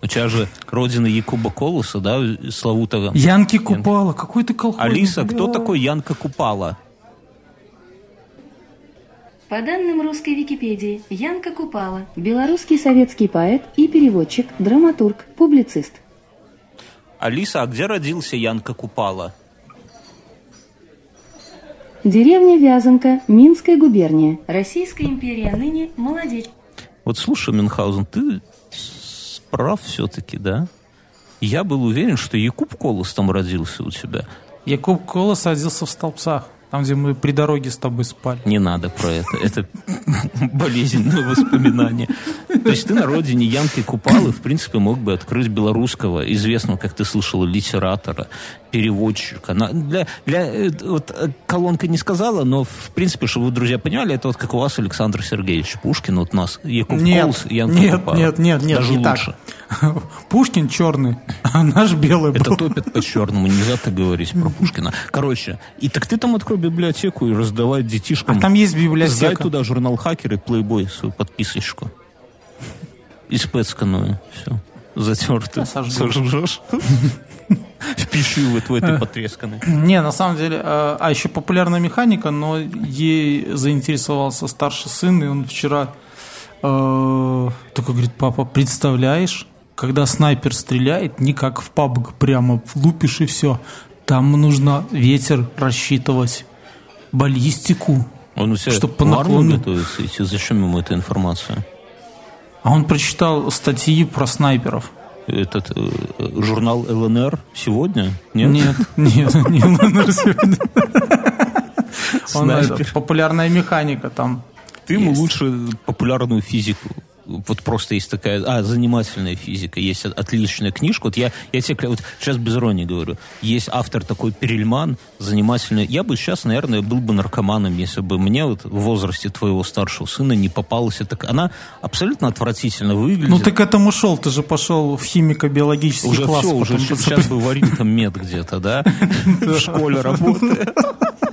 У тебя же родина Якуба Колоса, да, славутого. Янки Купала, какой ты колхозник. Алиса, кто бля. такой Янка Купала? По данным русской Википедии, Янка Купала – белорусский советский поэт и переводчик, драматург, публицист. Алиса, а где родился Янка Купала? Деревня Вязанка, Минская губерния, Российская империя, ныне Молодечь. Вот слушай, Мюнхгаузен, ты прав все-таки, да? Я был уверен, что Якуб Колос там родился у тебя. Якуб Колос родился в Столбцах. Там, где мы при дороге с тобой спали. Не надо про это. Это (laughs) болезненное воспоминание. То есть ты на родине Янки Купалы, в принципе, мог бы открыть белорусского, известного, как ты слышал, литератора, переводчика. Для, для, э, вот, э, колонка не сказала, но, в принципе, чтобы вы, друзья, понимали, это вот как у вас Александр Сергеевич Пушкин, вот у нас Яков Нет, Колс, Янка нет, Купала. нет, нет, нет, Даже не так. (laughs) Пушкин черный, (laughs) а наш белый Это был. топят по черному, нельзя так говорить про Пушкина. Короче, и так ты там открой библиотеку и раздавай детишкам. А там есть Сдай библиотека. туда журнал «Хакер» и «Плейбой» свою подписочку. И спецканую. Все. Затерты. Сожжешь. Впиши вот в этой потресканной. (laughs) Не, на самом деле, а а еще популярная механика, но ей заинтересовался старший сын, и он вчера э, только говорит, папа, представляешь, когда снайпер стреляет, не как в PUBG, прямо лупишь и все. Там нужно ветер рассчитывать, баллистику. Он у себя Чтоб по в наклону. готовится. Зачем ему эта информация? А он прочитал статьи про снайперов. Этот э, э, журнал ЛНР сегодня? Нет? Нет, нет, (laughs) не ЛНР сегодня. Он, это, популярная механика там. Ты ему лучше популярную физику. Вот просто есть такая, а, занимательная физика. Есть от- отличная книжка. Вот я, я тебе вот сейчас без иронии говорю. Есть автор такой Перельман, занимательный. Я бы сейчас, наверное, был бы наркоманом, если бы мне вот в возрасте твоего старшего сына не попалась эта... Она абсолютно отвратительно выглядит. Ну ты к этому шел, ты же пошел в химико-биологический уже класс. все, уже потом сейчас бы варил там мед где-то, да? (laughs) В школе работает. (laughs)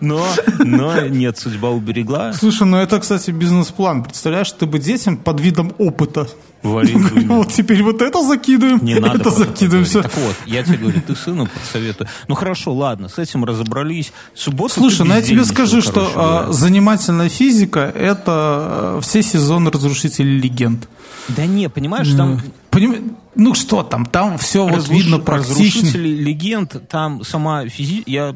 Но, но нет, судьба уберегла. Слушай, ну это, кстати, бизнес-план. Представляешь, ты бы детям под видом опыта. Вот теперь вот это закидываем, Не надо это закидываем, все. Так вот, я тебе говорю, ты сыну подсоветую. Ну хорошо, ладно, с этим разобрались. Субботу Слушай, ну я тебе скажу, что короче а, занимательная физика – это а, все сезоны разрушителей легенд. Да не, понимаешь, там Поним- Ну что там, там все вот разруш- видно практично. разрушители легенд, там сама физи... Я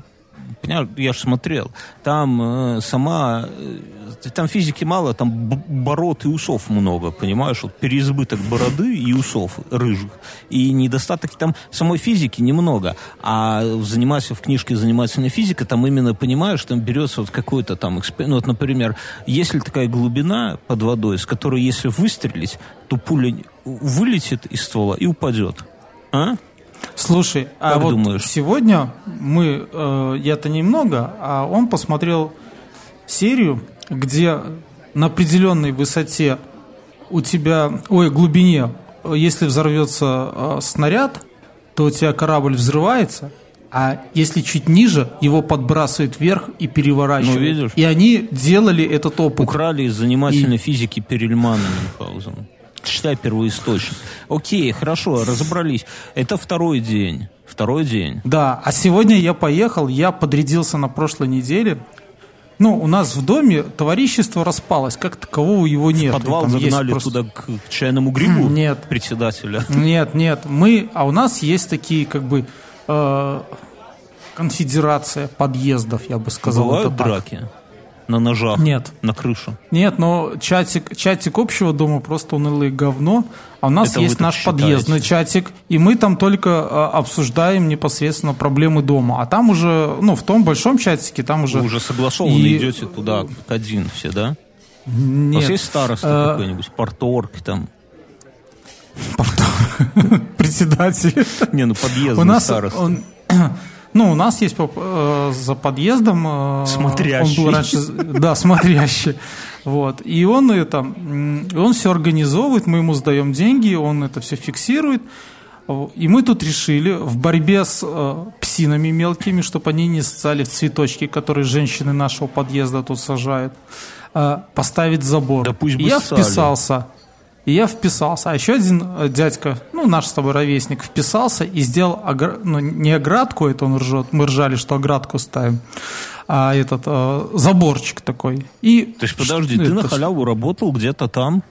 понял, я же смотрел. Там э, сама... э, там физики мало, там бород и усов много, понимаешь? Вот переизбыток бороды и усов рыжих. И недостаток там самой физики немного. А занимайся в книжке «Занимательная физика» там именно, понимаешь, там берется вот какой-то там... экспе- Ну вот, например, если такая глубина под водой, с которой если выстрелить, то пуля вылетит из ствола и упадет. А? Слушай, а Как вот думаешь? сегодня мы, э, я-то немного, а он посмотрел серию, где на определенной высоте у тебя, ой, глубине, если взорвется э, снаряд, то у тебя корабль взрывается, а если чуть ниже, его подбрасывает вверх и переворачивает. Ну, видишь? И они делали этот опыт. Украли из занимательной физики Перельмана Мюнхгаузена. Читай первоисточник. Окей, хорошо, разобрались. Это второй день. Второй день. Да, а сегодня я поехал, я подрядился на прошлой неделе. Ну, у нас в доме товарищество распалось, как такового его нет. Подвал Там есть загнали просто- туда к чайному грибу (clears throat) Нет. председателя. (laughs) Нет, нет, мы, а у нас есть такие как бы э, конфедерация подъездов, я бы сказал. Бывают это так. На ножах Нет. на крышу. Нет, но чатик, чатик общего дома просто унылое говно. А у нас Это есть наш считаете? подъездный чатик, и мы там только э, обсуждаем непосредственно проблемы дома. А там уже, ну, в том большом чатике, там уже... Вы уже согласованно И- идете туда, один все, да? У вас Нет, есть староста Э, какой-нибудь, порторг там? (laughs) председатель. Не, ну подъездный староста. Ну, у нас есть э, за подъездом. э, Смотрящий. Он был раньше, да, смотрящий. Вот. И он это, он все организовывает, мы ему сдаем деньги, он это все фиксирует. И мы тут решили в борьбе с э, псинами мелкими, чтобы они не ссали в цветочки, которые женщины нашего подъезда тут сажают, э, поставить забор. Да пусть бы я ссали. вписался. И я вписался. А еще один э, дядька, ну, наш с тобой ровесник, вписался и сделал, огр- ну, не оградку, это он ржет, мы ржали, что оградку ставим, а этот э, заборчик такой. И То есть, подожди, ты это на ж- халяву работал где-то там?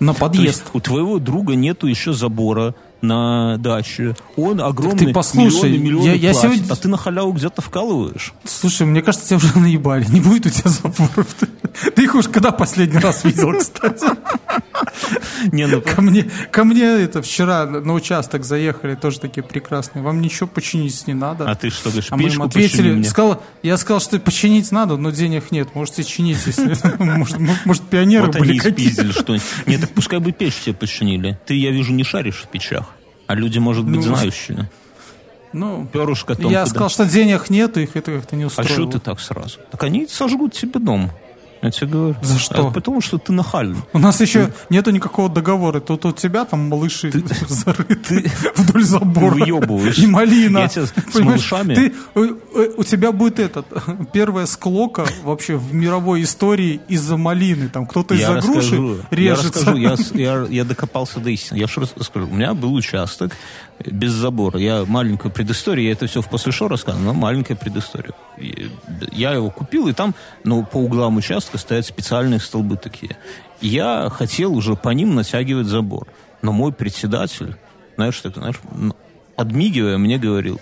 на То подъезд. у твоего друга нету еще забора на даче. Он огромный, ты послушай, миллионы, миллионы я- я платит, сегодня- а ты на халяву где-то вкалываешь. Слушай, мне кажется, тебя уже наебали. Не будет у тебя заборов. Ты, ты их уж когда последний раз видел, кстати? Не, ну, Ко мне, ко мне это вчера на участок заехали, тоже такие прекрасные. Вам ничего починить не надо. а ты что говоришь, А мы им ответили, сказал, я сказал, что починить надо, но денег нет. Можете чинить, если (laughs) может, пионеры Вот были какие-то. что-нибудь. Нет, так пускай бы печь тебе починили. Ты, я вижу, не шаришь в печах. А люди, может быть, Ну, знающие. Ну, Перышко я сказал, что денег нет, их это как-то не А устроило. что ты так сразу? Так они сожгут тебе дом. Я тебе говорю. За что? А потому что ты нахальный. У нас еще нету никакого договора. Тут у тебя там малыши зарыты вдоль забора. выебываешь. И малина. Я тебя с малышами- Ты, у, у- у тебя будет этот, (laughs) первая склока вообще в мировой истории из-за малины. Там кто-то Я из-за груши расскажу, я режется. расскажу, я, я, (laughs) я докопался до истины. Я же расскажу. У меня был участок без забора. Я маленькую предысторию, я это все в после шоу рассказывал, но маленькая предыстория. Я его купил, и там, ну, по углам участка стоят специальные столбы такие. Я хотел уже по ним натягивать забор. Но мой председатель, знаешь, так, знаешь, подмигивая, мне говорил,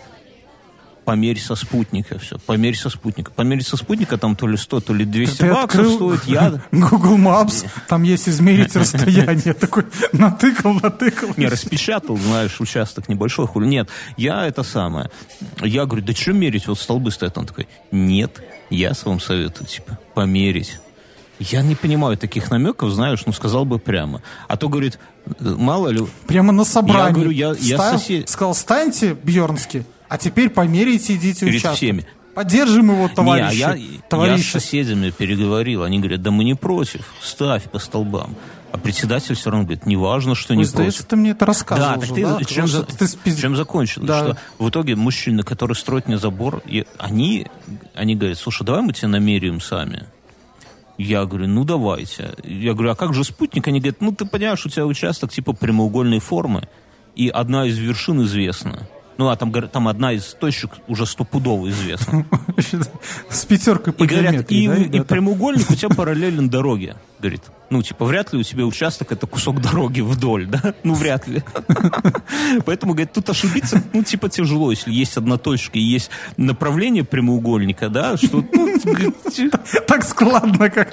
померь со спутника все, померь со спутника. Померить со спутника там то ли 100, то ли 200 Ты баксов открыл стоит. Я, (laughs) Google Maps, там есть измерить расстояние. (laughs) Такой натыкал, натыкал. Не, распечатал, знаешь, участок небольшой, хули. Нет, я это самое. Я говорю, да что мерить, вот столбы стоят. Он такой, нет, я с вам советую, типа, померить. Я не понимаю таких намеков, знаешь, ну сказал бы прямо. А то говорит, мало ли, Прямо на собрании. Я говорю, я- я Ставил- сосед- Сказал, станьте, Бьернский, а теперь померите, идите Перед участвовать. всеми. Поддержим его, не, а товарищи. я, я с товарищи. соседями переговорил. Они говорят, да мы не против, ставь по столбам. А председатель все равно говорит, не важно, что Ой, не сдается, против. ты мне это рассказывал. Да, так же, ты, да? чем, за- ты спиз- чем закончилось? Да. Что в итоге мужчины, которые строят мне забор, и они, они говорят, слушай, давай мы тебя намеряем сами. Я говорю, ну давайте. Я говорю, а как же спутник? Они говорят, ну ты понимаешь, у тебя участок типа прямоугольной формы, и одна из вершин известна. Ну, а там, там одна из точек уже стопудово известна. С пятеркой по И говорят, и, да, и ребята? прямоугольник у тебя (laughs) параллелен дороге. Говорит, ну, типа, вряд ли у тебя участок это кусок дороги вдоль, да? Ну, вряд ли. (laughs) Поэтому, говорит, тут ошибиться, ну, типа, тяжело, если есть одна точка и есть направление прямоугольника, да, что, ну, (laughs) Так складно, как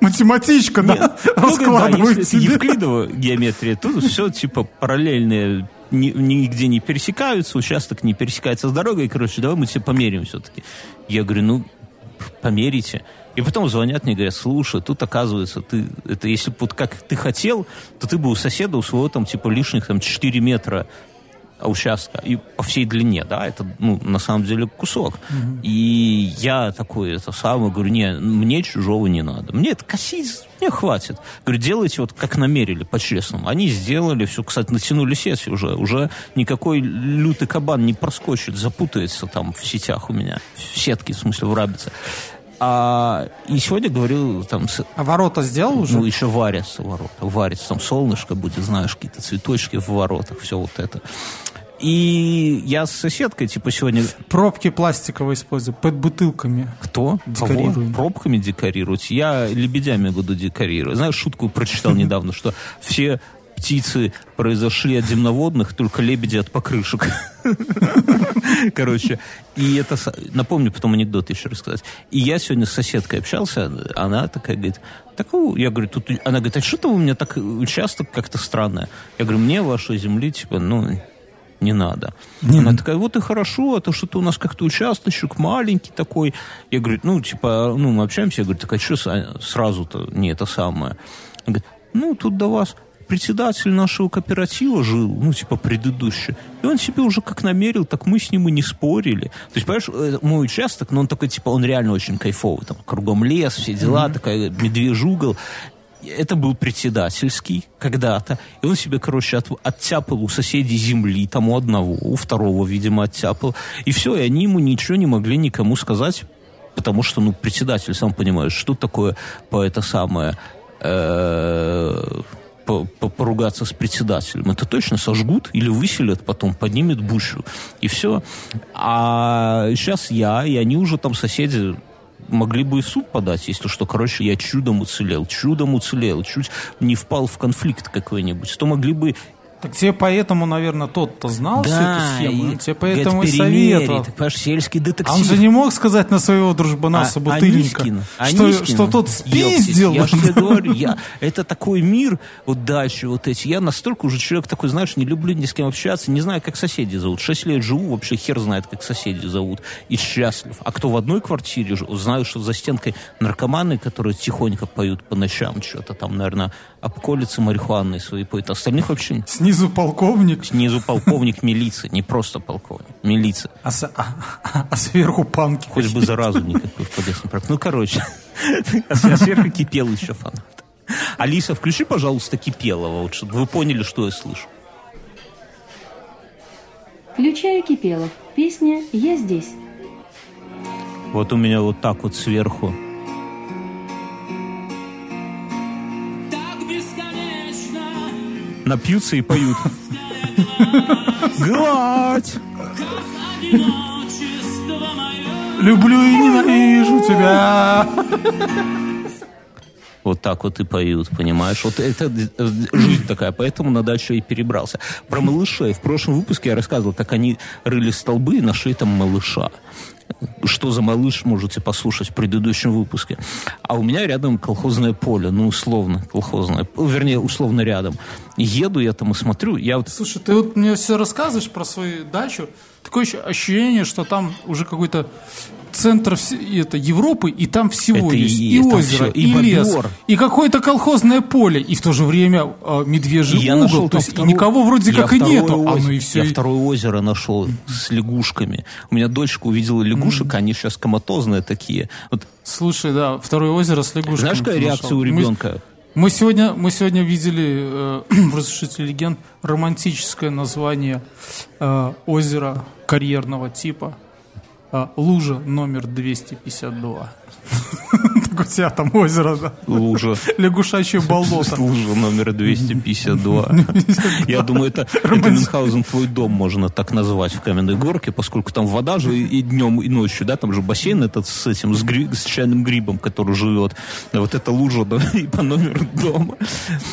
математичка, да, ну, говорит, да, раскладывает если это тебе. Евклидова геометрия, то все типа параллельные ни- нигде не пересекаются, участок не пересекается с дорогой, короче, давай мы тебе померим все-таки. Я говорю, ну, померите. И потом звонят мне, говорят, слушай, тут оказывается, ты, это если бы вот как ты хотел, то ты бы у соседа у своего там типа лишних там 4 метра участка и по всей длине, да, это, ну, на самом деле кусок. И я такой, это самое, говорю, не, мне чужого не надо. Мне это косить, мне хватит. Говорю, делайте вот как намерили, по-честному. Они сделали все, кстати, натянули сеть уже. Уже никакой лютый кабан не проскочит, запутается там в сетях у меня. В сетке, в смысле, в рабице. А, и сегодня говорил там с, А ворота сделал уже? ну, еще варятся ворота. Варится, там солнышко будет, знаешь, какие-то цветочки в воротах, все вот это. И я с соседкой, типа, сегодня... Пробки пластиковые использую, под бутылками. Кто? Декорируем. Кого? Пробками декорировать? Я лебедями буду декорировать. Знаешь, шутку прочитал (laughs) недавно, что все птицы произошли от земноводных, только лебеди от покрышек. Короче, и это... Напомню потом анекдот еще рассказать. И я сегодня с соседкой общался, она такая говорит, так, я говорю, тут... Она говорит, а что-то у меня так участок как-то странное. Я говорю, мне вашей земли, типа, ну, не надо. Она такая, вот и хорошо, а то что-то у нас как-то участочек маленький такой. Я говорю, ну, типа, ну, мы общаемся, я говорю, так а что сразу-то не это самое? Она говорит, ну, тут до вас председатель нашего кооператива жил, ну, типа, предыдущий. И он себе уже как намерил, так мы с ним и не спорили. То есть, понимаешь, э, мой участок, ну, он такой, типа, он реально очень кайфовый. Там кругом лес, все дела, такая медвежий угол. Это был председательский когда-то. И он себе, короче, от, оттяпал у соседей земли, там у одного, у второго, видимо, оттяпал. И все, и они ему ничего не могли никому сказать, потому что, ну, председатель, сам понимаешь, что такое по это самое... э, по- по- поругаться с председателем. Это точно сожгут или выселят потом, поднимет бущу. И все. А сейчас я, и они уже там соседи могли бы и суд подать, если что. Короче, я чудом уцелел, чудом уцелел, чуть не впал в конфликт какой-нибудь. То могли бы Так тебе поэтому, наверное, тот-то знал всю эту схему. и Тебе поэтому и Гетперимерий, советовал. понимаешь, сельский детектив. А он же не мог сказать на своего дружбана А- собутыльника, Анискин, что, Анискин, что тот спиздил. Я же говорю, я, это такой мир, вот дачи вот эти. Я настолько уже человек такой, знаешь, не люблю ни с кем общаться, не знаю, как соседи зовут. Шесть лет живу, вообще хер знает, как соседи зовут. И счастлив. А кто в одной квартире, знаю, что за стенкой наркоманы, которые тихонько поют по ночам, что-то там, наверное, обколятся марихуаной свои поют. Остальных вообще нет. Снизу полковник, Снизу полковник милиции, не просто полковник, милиция. а, с- а- а сверху панки. Хоть бы заразу никакую в подъезд не пропустил. Ну, короче, (laughs) а сверху кипел еще фанат. Алиса, включи, пожалуйста, Кипелова, вот, чтобы вы поняли, что я слышу. Включаю Кипелов. Песня «Я здесь». Вот у меня вот так вот сверху. Напьются и поют. Гладь! Люблю и ненавижу тебя. Вот так вот и поют, понимаешь? Вот это жизнь такая, поэтому на дачу и перебрался. Про малышей. В прошлом выпуске я рассказывал, как они рыли столбы и нашли там малыша. Что за малыш, можете послушать в предыдущем выпуске. А у меня рядом колхозное поле, ну, условно колхозное, вернее, условно рядом. Еду я там и смотрю, я вот Слушай, ты вот мне все рассказываешь про свою дачу. Такое ощущение, что там уже какой-то центр и это, Европы, и там всего Это и есть. И, есть, там озеро, всё, и, и лес, бобер. и какое-то колхозное поле, и в то же время э, медвежий Я угол. нашел то есть и второе- никого вроде я как и нету. А оз- ну и все. Я второе озеро нашел с лягушками. У меня дочка увидела лягушек, они сейчас коматозные такие. Вот Слушай, да, второе озеро с лягушками. знаешь, какая реакция нашел. у Мы- ребенка? Мы сегодня, мы сегодня видели э, (clears throat) в «Разрушителе легенд» романтическое название э, озера карьерного типа. Э, лужа номер 252. Так у тебя там озеро, да? Лужа. Лягушачье болото. Лужа номер 252. (laughs) Я думаю, это, это Мюнхгаузен твой дом можно так назвать в Каменной Горке, поскольку там вода же и днем, и ночью, да, там же бассейн этот с этим, с, гри- с чайным грибом, который живет. Вот эта лужа, да, (laughs) и по номеру дома.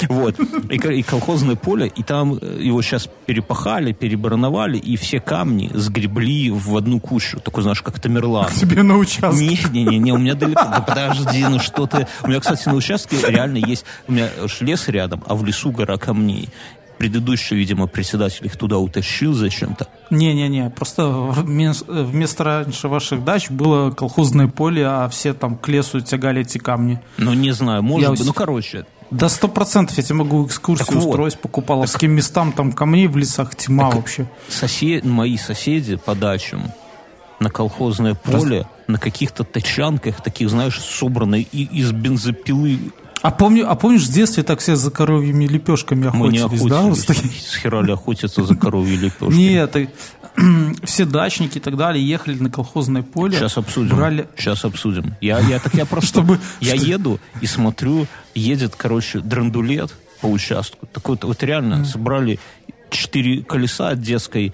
Вот. И, ко- и колхозное поле, и там э, его сейчас перепахали, перебароновали, и все камни сгребли в одну кучу. Такой, знаешь, как Тамерлан. Тебе на участке. Не-не-не, у меня далеко. Да подожди, ну что ты... У меня, кстати, на участке реально есть... У меня лес рядом, а в лесу гора камней. Предыдущий, видимо, председатель их туда утащил зачем-то. Не-не-не, просто вмес- вместо раньше ваших дач было колхозное поле, а все там к лесу тягали эти камни. Ну, не знаю, может Я быть. ус- Ну, короче, Да сто процентов я тебе могу экскурсию Так вот. устроить по Купаловским местам, там камней в лесах тьма вообще. сосед... мои соседи по дачам на колхозное поле, на каких-то тачанках, таких, знаешь, собранные и из бензопилы. А, помню, а помнишь, в детстве так все за коровьими лепешками Мы не охотились, да? Вот (laughs) с охотились. такими- С хера ли охотятся за коровьей лепешкой? Нет, (clears throat) все дачники и так далее ехали на колхозное поле. Сейчас обсудим. Брали... Сейчас обсудим. Я, я так я просто Чтобы- я что- еду и смотрю, едет, короче, драндулет по участку. Такой вот реально собрали четыре колеса от детской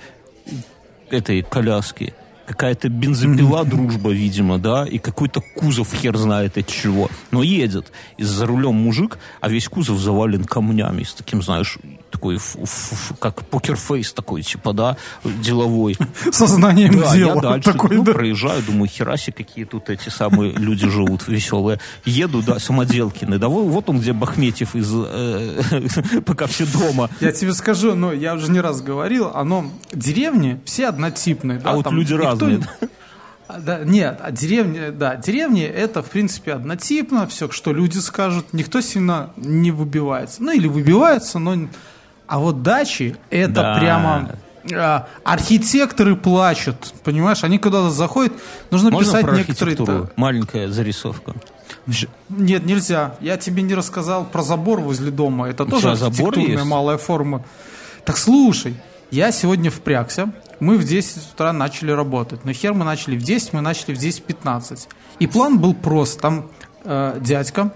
этой коляски. Какая-то бензопила, дружба, видимо, да, и какой-то кузов хер знает от чего. Но едет. И за рулем мужик, а весь кузов завален камнями. С таким, знаешь, такой, ф- ф- ф- как покерфейс такой, типа, да, деловой. (laughs) Сознанием Да, дела. я дальше такой, ну, да. проезжаю, думаю, хераси, какие тут эти самые люди живут веселые. Еду, да, самоделкины. Да вот, он, где Бахметьев из э, (laughs) «Пока все дома». Я тебе скажу, но я уже не раз говорил, оно деревни все однотипные. да, А вот люди никто разные. А, Да, нет, а деревни, да, деревни это, в принципе, однотипно, все, что люди скажут, никто сильно не выбивается. Ну, или выбивается, но... А вот дачи, это Да. прямо... а, архитекторы плачут, понимаешь? Они куда-то заходят, нужно Можно писать про некоторые... та- Маленькая зарисовка. Нет, нельзя. Я тебе не рассказал про забор возле дома. Это У тоже архитектурная малая форма. Так слушай, я сегодня впрягся. Мы в 10 утра начали работать. Но хер мы начали в 10, мы начали в 10.15. И план был прост. Там э, дядька,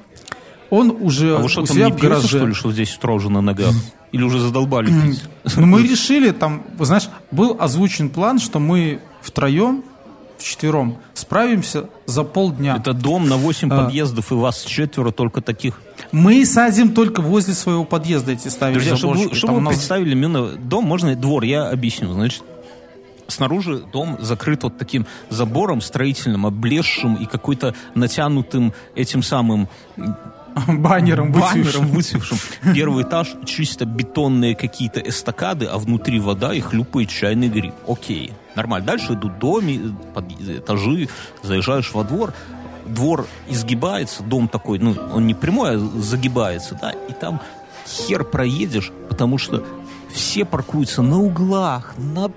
он уже А вы у что, там себя не в гараже. что ли, что здесь строже на ногах? Или уже задолбали? Ну, мы решили, там, знаешь, был озвучен план, что мы втроем вчетвером справимся за полдня. Это дом на 8 А. подъездов, и вас четверо только таких. Мы садим только возле своего подъезда эти ставим Друзья, чтобы, вы- чтобы вы нас- представили именно дом, можно и двор, я объясню. Значит, снаружи дом закрыт вот таким забором строительным, облезшим и какой-то натянутым этим самым (laughs) баннером, баннером выцвевшим. Первый этаж чисто бетонные какие-то эстакады, а внутри вода и хлюпает чайный гриб. Окей, нормально. Дальше идут доми, этажи, заезжаешь во двор, двор изгибается, дом такой, ну, он не прямой, а загибается, да, и там хер проедешь, потому что все паркуются на углах, на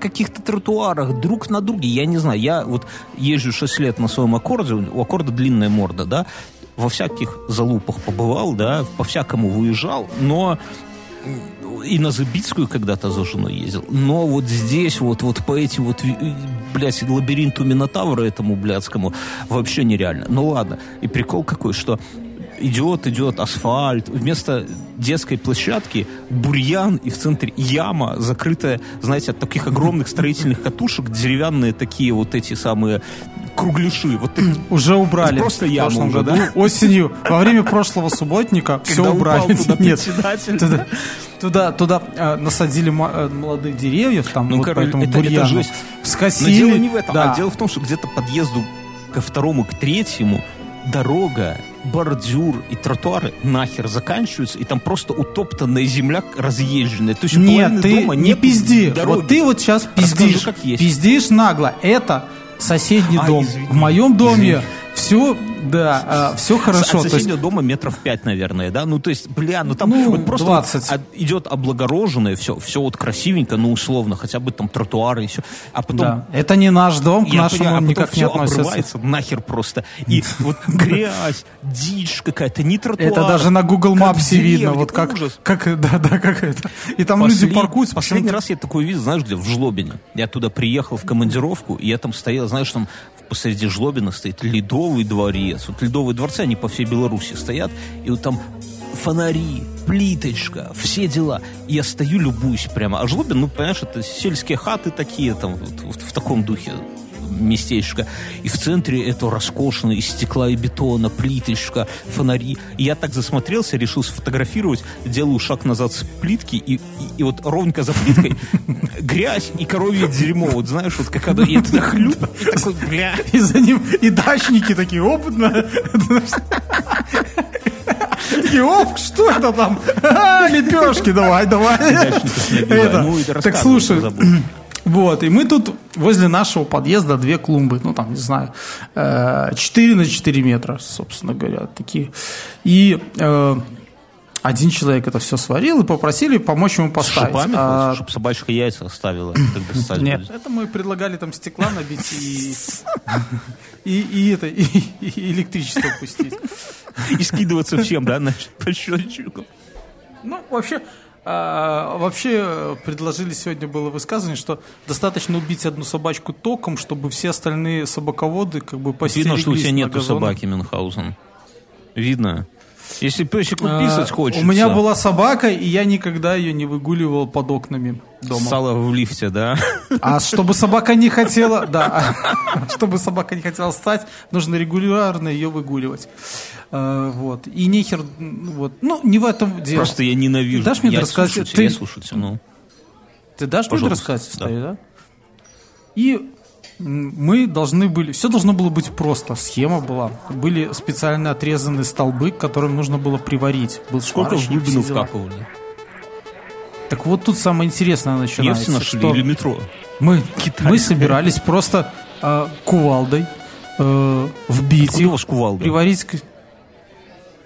каких-то тротуарах, друг на друге. Я не знаю, я вот езжу 6 лет на своем аккорде, у аккорда длинная морда, да, во всяких залупах побывал, да, по-всякому выезжал, но и на Забицкую когда-то за женой ездил. Но вот здесь вот, вот по этим вот, блядь, лабиринту Минотавра этому блядскому вообще нереально. Ну ладно. И прикол какой, что идет, идет асфальт, вместо детской площадки бурьян и в центре яма, закрытая, знаете, от таких огромных строительных катушек, деревянные такие вот эти самые кругляши. Вот такие Уже убрали. Просто в яма прошлом уже, году. да? Осенью, во время прошлого субботника, все убрали. туда (laughs) Нет, туда, туда, туда, э, насадили молодых деревьев, там Ну, вот короче, поэтому это- это бурьяну. жесть. Но Скосили. дело не в этом, да. а дело в том, что где-то подъезду ко второму, к третьему дорога, бордюр и тротуары нахер заканчиваются, и там просто утоптанная земля разъезженная. То есть Нет, ты дома не пизди. дороги. Вот ты вот сейчас Расскажу, пиздишь. как есть. Пиздишь нагло. Это соседний А, дом. извини. В моем доме Извини. все, да, все С- хорошо. От То есть соседнего дома метров пять, наверное, да? Ну, то есть, бля, ну там Ну, вот просто 20. вот, а, идет облагороженное все, все вот красивенько, ну, условно, хотя бы там тротуары и все. А потом да. Это не наш дом, к Я нашему понимаю, а он никак не относится. нахер просто. И вот грязь, дичь какая-то, не тротуар. Это даже на Google Maps видно, вот как, как, да, да, как это. И там люди паркуются. Последний раз я такой видел, знаешь, где? В Жлобине. Я туда приехал в командировку, и я там стоял, знаешь, там посреди Жлобина стоит ледовый дворец. Вот ледовые дворцы, они по всей Беларуси стоят, и вот там фонари, плиточка, все дела. Я стою, любуюсь прямо. А Жлобин, ну, понимаешь, это сельские хаты такие, там, вот, вот в таком духе местечко. И в центре это роскошно, из стекла и бетона, плиточка, фонари. И я так засмотрелся, решил сфотографировать, делаю шаг назад с плитки, и, и, и вот ровненько за плиткой (laughs) грязь и коровье дерьмо. Вот знаешь, вот как оно, и это хлюп, и такой, бля. И за ним и дачники такие опытно. Такие, оп, что это там? А, Лепешки, давай, давай. Это, Ну, и Так слушай. Вот, и мы тут возле нашего подъезда две клумбы, ну там, не знаю, э, 4 на 4 метра, собственно говоря, такие. И э, один человек это все сварил и попросили помочь ему С поставить. шипами, А, чтобы собачка яйца ставить Нет, это мы предлагали там стекла набить и, (laughs) и, и это, и, и электричество пустить. И скидываться всем, да, значит, по счетчику. Ну, вообще, а, вообще э, предложили сегодня было высказывание, что достаточно убить одну собачку током, чтобы все остальные собаководы как бы постереглись Видно, что у тебя нету собаки, Мюнхгаузен. Видно. Если песику А, писать хочется. У меня была собака, и я никогда ее не выгуливал под окнами дома. Сало в лифте, да? А чтобы собака не хотела, да, (laughs) чтобы собака не хотела встать, нужно регулярно ее выгуливать. Э, Вот. И нехер, м, вот. Ну, не в этом дело. Просто я ненавижу. Дашь мне рассказать? Ты- тебя, ну. Ты дашь мне рассказать да. историю, да? И мы должны были... Все должно было быть просто. Схема была. Были специально отрезанные столбы, к которым нужно было приварить. Был Сколько в глубину вкапывали? Так вот тут самое интересное начинается. Нефть нашли что или метро? мы, Китайская. мы собирались просто э, кувалдой э, вбить у их, вас кувалда? приварить... к-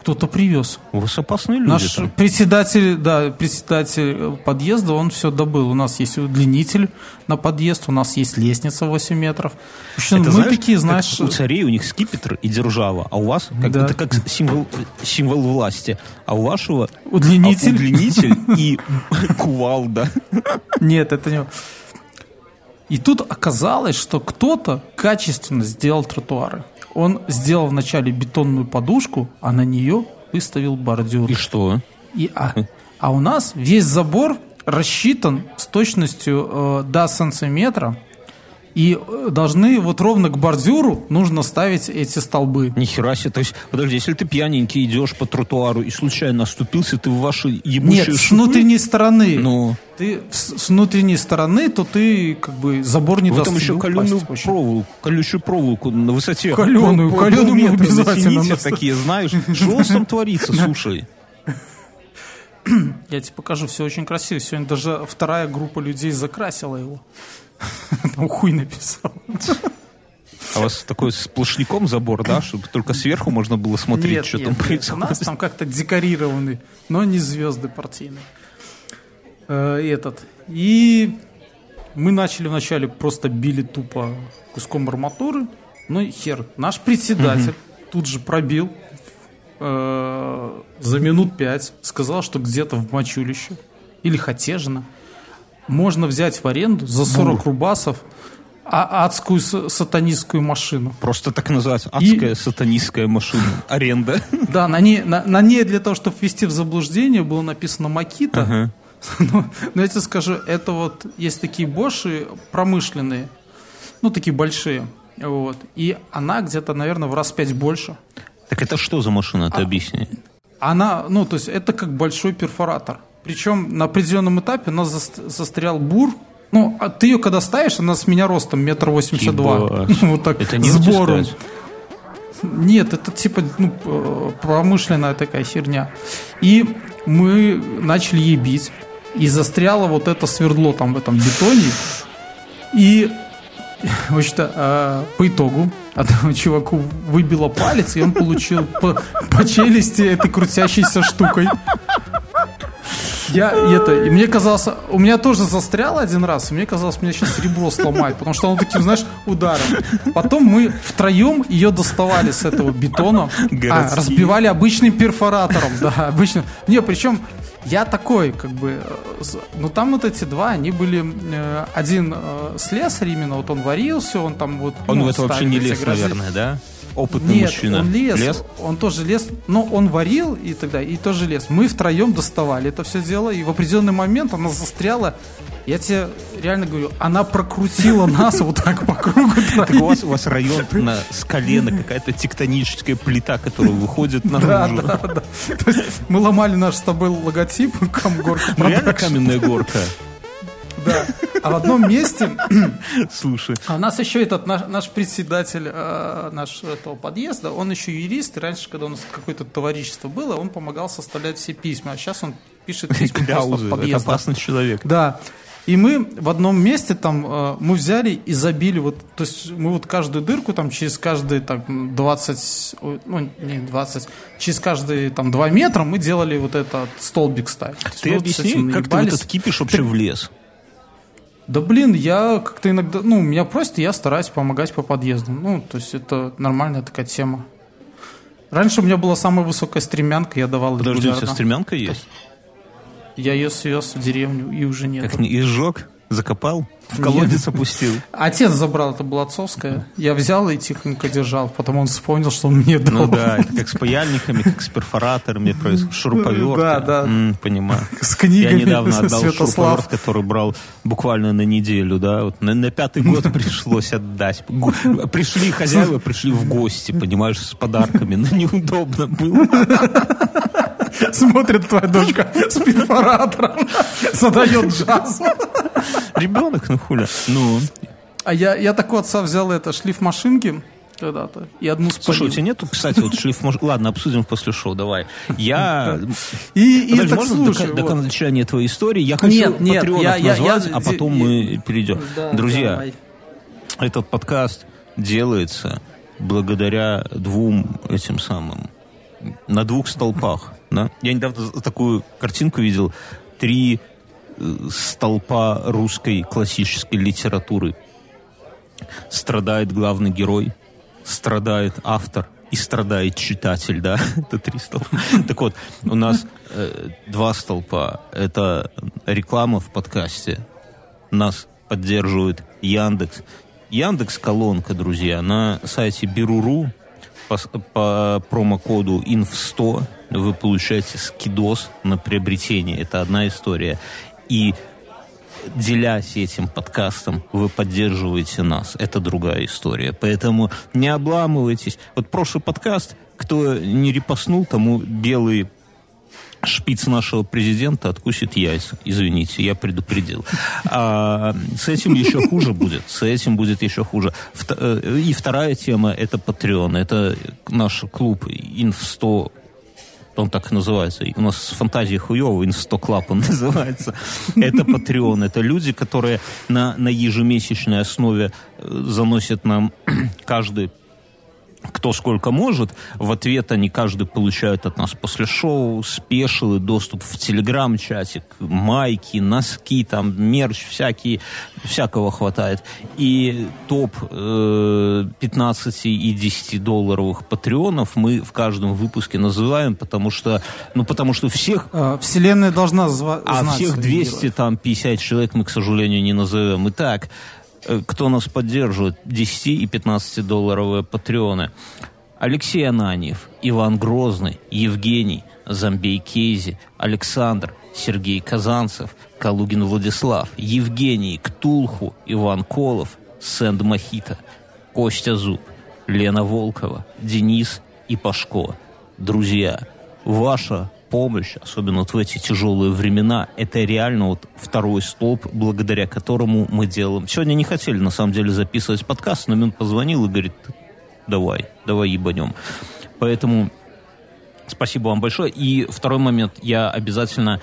Кто-то привез. У вас опасные люди Наш там. председатель, да, председатель подъезда, он все добыл. У нас есть удлинитель на подъезд, у нас есть лестница 8 метров. В общем, Это, мы знаешь, такие, как знаешь, у царей у них скипетр и держава, а у вас как, Да. это как символ, символ власти, а у вашего удлинитель. а, удлинитель и (laughs) кувалда. Нет, это не... И тут оказалось, что кто-то качественно сделал тротуары. Он сделал вначале бетонную подушку, а на нее выставил бордюр. И что? И, а, а у нас весь забор рассчитан с точностью э, до сантиметра. И э, должны вот ровно к бордюру нужно ставить эти столбы. Нихера себе. То есть, подожди, если ты пьяненький идешь по тротуару и случайно оступился, ты в ваши ебучие Нет, с шипы? внутренней стороны. Ну, Ты с, с внутренней стороны, то ты как бы забор не в даст этом еще каленую упасть проволоку, колючую проволоку на высоте. Каленую, пол- каленую обязательно нас- (laughs) такие, знаешь. (laughs) Что там творится, слушай? Я тебе покажу, все очень красиво. Сегодня даже вторая группа людей закрасила его. (laughs) Там хуй написал. А у вас такой сплошняком забор, да, чтобы только сверху можно было смотреть, Нет, что нет, там нет, У происходит? нас там как-то декорированы, но не звезды партийные. Э, Этот. И мы начали вначале просто били тупо куском арматуры. Ну и хер. Наш председатель тут же пробил э, за минут пять. Сказал, что где-то в Мачулище или Хотежно можно взять в аренду за 40 рубасов а- адскую сатанистскую машину. Просто так называть адская сатанистская машина. Аренда. (laughs) Да, на ней, на, на ней для того, чтобы ввести в заблуждение, было написано Макита. Ага. Но, (laughs) но я тебе скажу, это вот есть такие боши промышленные, ну такие большие, вот. И она где-то, наверное, в раз пять больше. Так это что за машина, ты объясни? Она, ну то есть это как большой перфоратор. Причем на определенном этапе у нас заст- застрял бур. Ну, а ты ее когда ставишь, она с меня ростом метр восемьдесят два. (laughs) Вот так, Это не сбором. Нет, это типа ну, промышленная такая херня. И мы начали ей бить. И застряло вот это свердло там в этом бетоне. И (laughs) в общем-то, э, по итогу одному чуваку выбило палец, и он получил по, по челюсти этой крутящейся штукой. Я это, и мне казалось, у меня тоже застрял один раз, и мне казалось, меня сейчас ребро сломает, потому что он таким, знаешь, ударом. Потом мы втроем ее доставали с этого бетона, а, разбивали обычным перфоратором, да, обычным. Не, причем я такой, как бы, э, ну там вот эти два, они были, э, один э, слесарь именно, вот он варил все, он там вот... Он ну, в это вообще не лез, грозы. наверное, да? Опытный Нет, мужчина. он лез, Лез? он тоже лез, но он варил и тогда, и тоже лез. Мы втроем доставали это все дело, и в определенный момент она застряла. Я тебе реально говорю, она прокрутила нас вот так по кругу. Так у вас, у вас район на скале, на какая-то тектоническая плита, которая выходит Да, наружу. да, да. То есть мы ломали наш с тобой логотип (laughs) Камгорка Ну, реально каменная горка. Да. А в одном месте (clears throat) Слушай. А у нас еще этот наш, наш председатель э, наш этого подъезда, он еще юрист. И раньше, когда у нас какое-то товарищество было, он помогал составлять все письма. А сейчас он пишет письма просто Кляузы. в Это опасный человек. Да. И мы в одном месте там э, мы взяли и забили вот, то есть мы вот каждую дырку там через каждые там 20, ой, ну не 20, через каждые там 2 метра мы делали вот этот столбик ставить. Есть Ты вот объясни, как ты в этот кипиш вообще влез? Да блин, я как-то иногда, ну, меня просят, я стараюсь помогать по подъезду. Ну, то есть это нормальная такая тема. Раньше у меня была самая высокая стремянка, я давал Подожди, у тебя стремянка есть? Я ее свез в деревню, и уже нет. Как не изжег? Закопал? В колодец опустил? Отец забрал, это была отцовская. Я взял и тихонько держал. Потом он вспомнил, что он мне дал. Ну да, это как с паяльниками, как с перфораторами, происходит, шуруповерты. Да, да. Понимаю. С книгами. Я недавно (laughs) отдал Святослав. шуруповерт, который брал буквально на неделю, да, вот на, на пятый год (laughs) пришлось отдать. Пришли хозяева, пришли в гости, понимаешь, с подарками, но неудобно было. (laughs) Смотрит твоя дочка с перфоратором, задает джаз. (laughs) Ребенок, ну хуля. Ну, А я, я так у отца взял это шлиф машинки когда-то и одну спалил. слушай, у тебя нету, кстати, вот шлиф, ладно, обсудим после шоу, давай. Я, И, и Подожди, так можно слушай, до, до вот. окончания твоей истории? Я хочу Нет, нет, патреонов я- я- я- назвать, а потом я- мы перейдем. Да, Друзья, давай. этот подкаст делается благодаря двум этим самым на двух столпах. Да? Я недавно такую картинку видел. Три столпа русской классической литературы. Страдает главный герой, страдает автор и страдает читатель, да? (laughs) Это три столпа. Так вот, у нас э, два столпа. Это реклама в подкасте. Нас поддерживает Яндекс. Яндекс колонка, друзья, на сайте Беруру по, по промокоду INF100 вы получаете скидос на приобретение. Это одна история. И делясь этим подкастом, вы поддерживаете нас. Это другая история. Поэтому не обламывайтесь. Вот прошлый подкаст, кто не репостнул, тому белый шпиц нашего президента откусит яйца. Извините, я предупредил. А, с этим еще хуже будет. С этим будет еще хуже. Э, и вторая тема – это Patreon. Это наш клуб Инф-100 он так и называется. У нас фантазия хуёвая, Инстоклаб он (laughs) называется. Это Patreon, это люди, которые на, на ежемесячной основе э, заносят нам (clears throat) каждый кто сколько может. В ответ они каждый получают от нас после шоу спешилы, доступ в телеграм-чатик, майки, носки, там, мерч всякие, всякого хватает. И топ э, 15 и 10 долларовых патреонов мы в каждом выпуске называем, потому что, ну, потому что всех... А, вселенная должна зва- А всех 200, героев. там, 50 человек мы, к сожалению, не назовем. Итак, кто нас поддерживает, 10 и 15 долларовые патреоны. Алексей Ананьев, Иван Грозный, Евгений, Замбей Кейзи, Александр, Сергей Казанцев, Калугин Владислав, Евгений Ктулху, Иван Колов, Сэнд Махита, Костя Зуб, Лена Волкова, Денис и Пашко. Друзья, ваша помощь, особенно вот в эти тяжелые времена, это реально вот второй столб, благодаря которому мы делаем. Сегодня не хотели, на самом деле, записывать подкаст, но он позвонил и говорит, давай, давай ебанем. Поэтому спасибо вам большое. И второй момент, я обязательно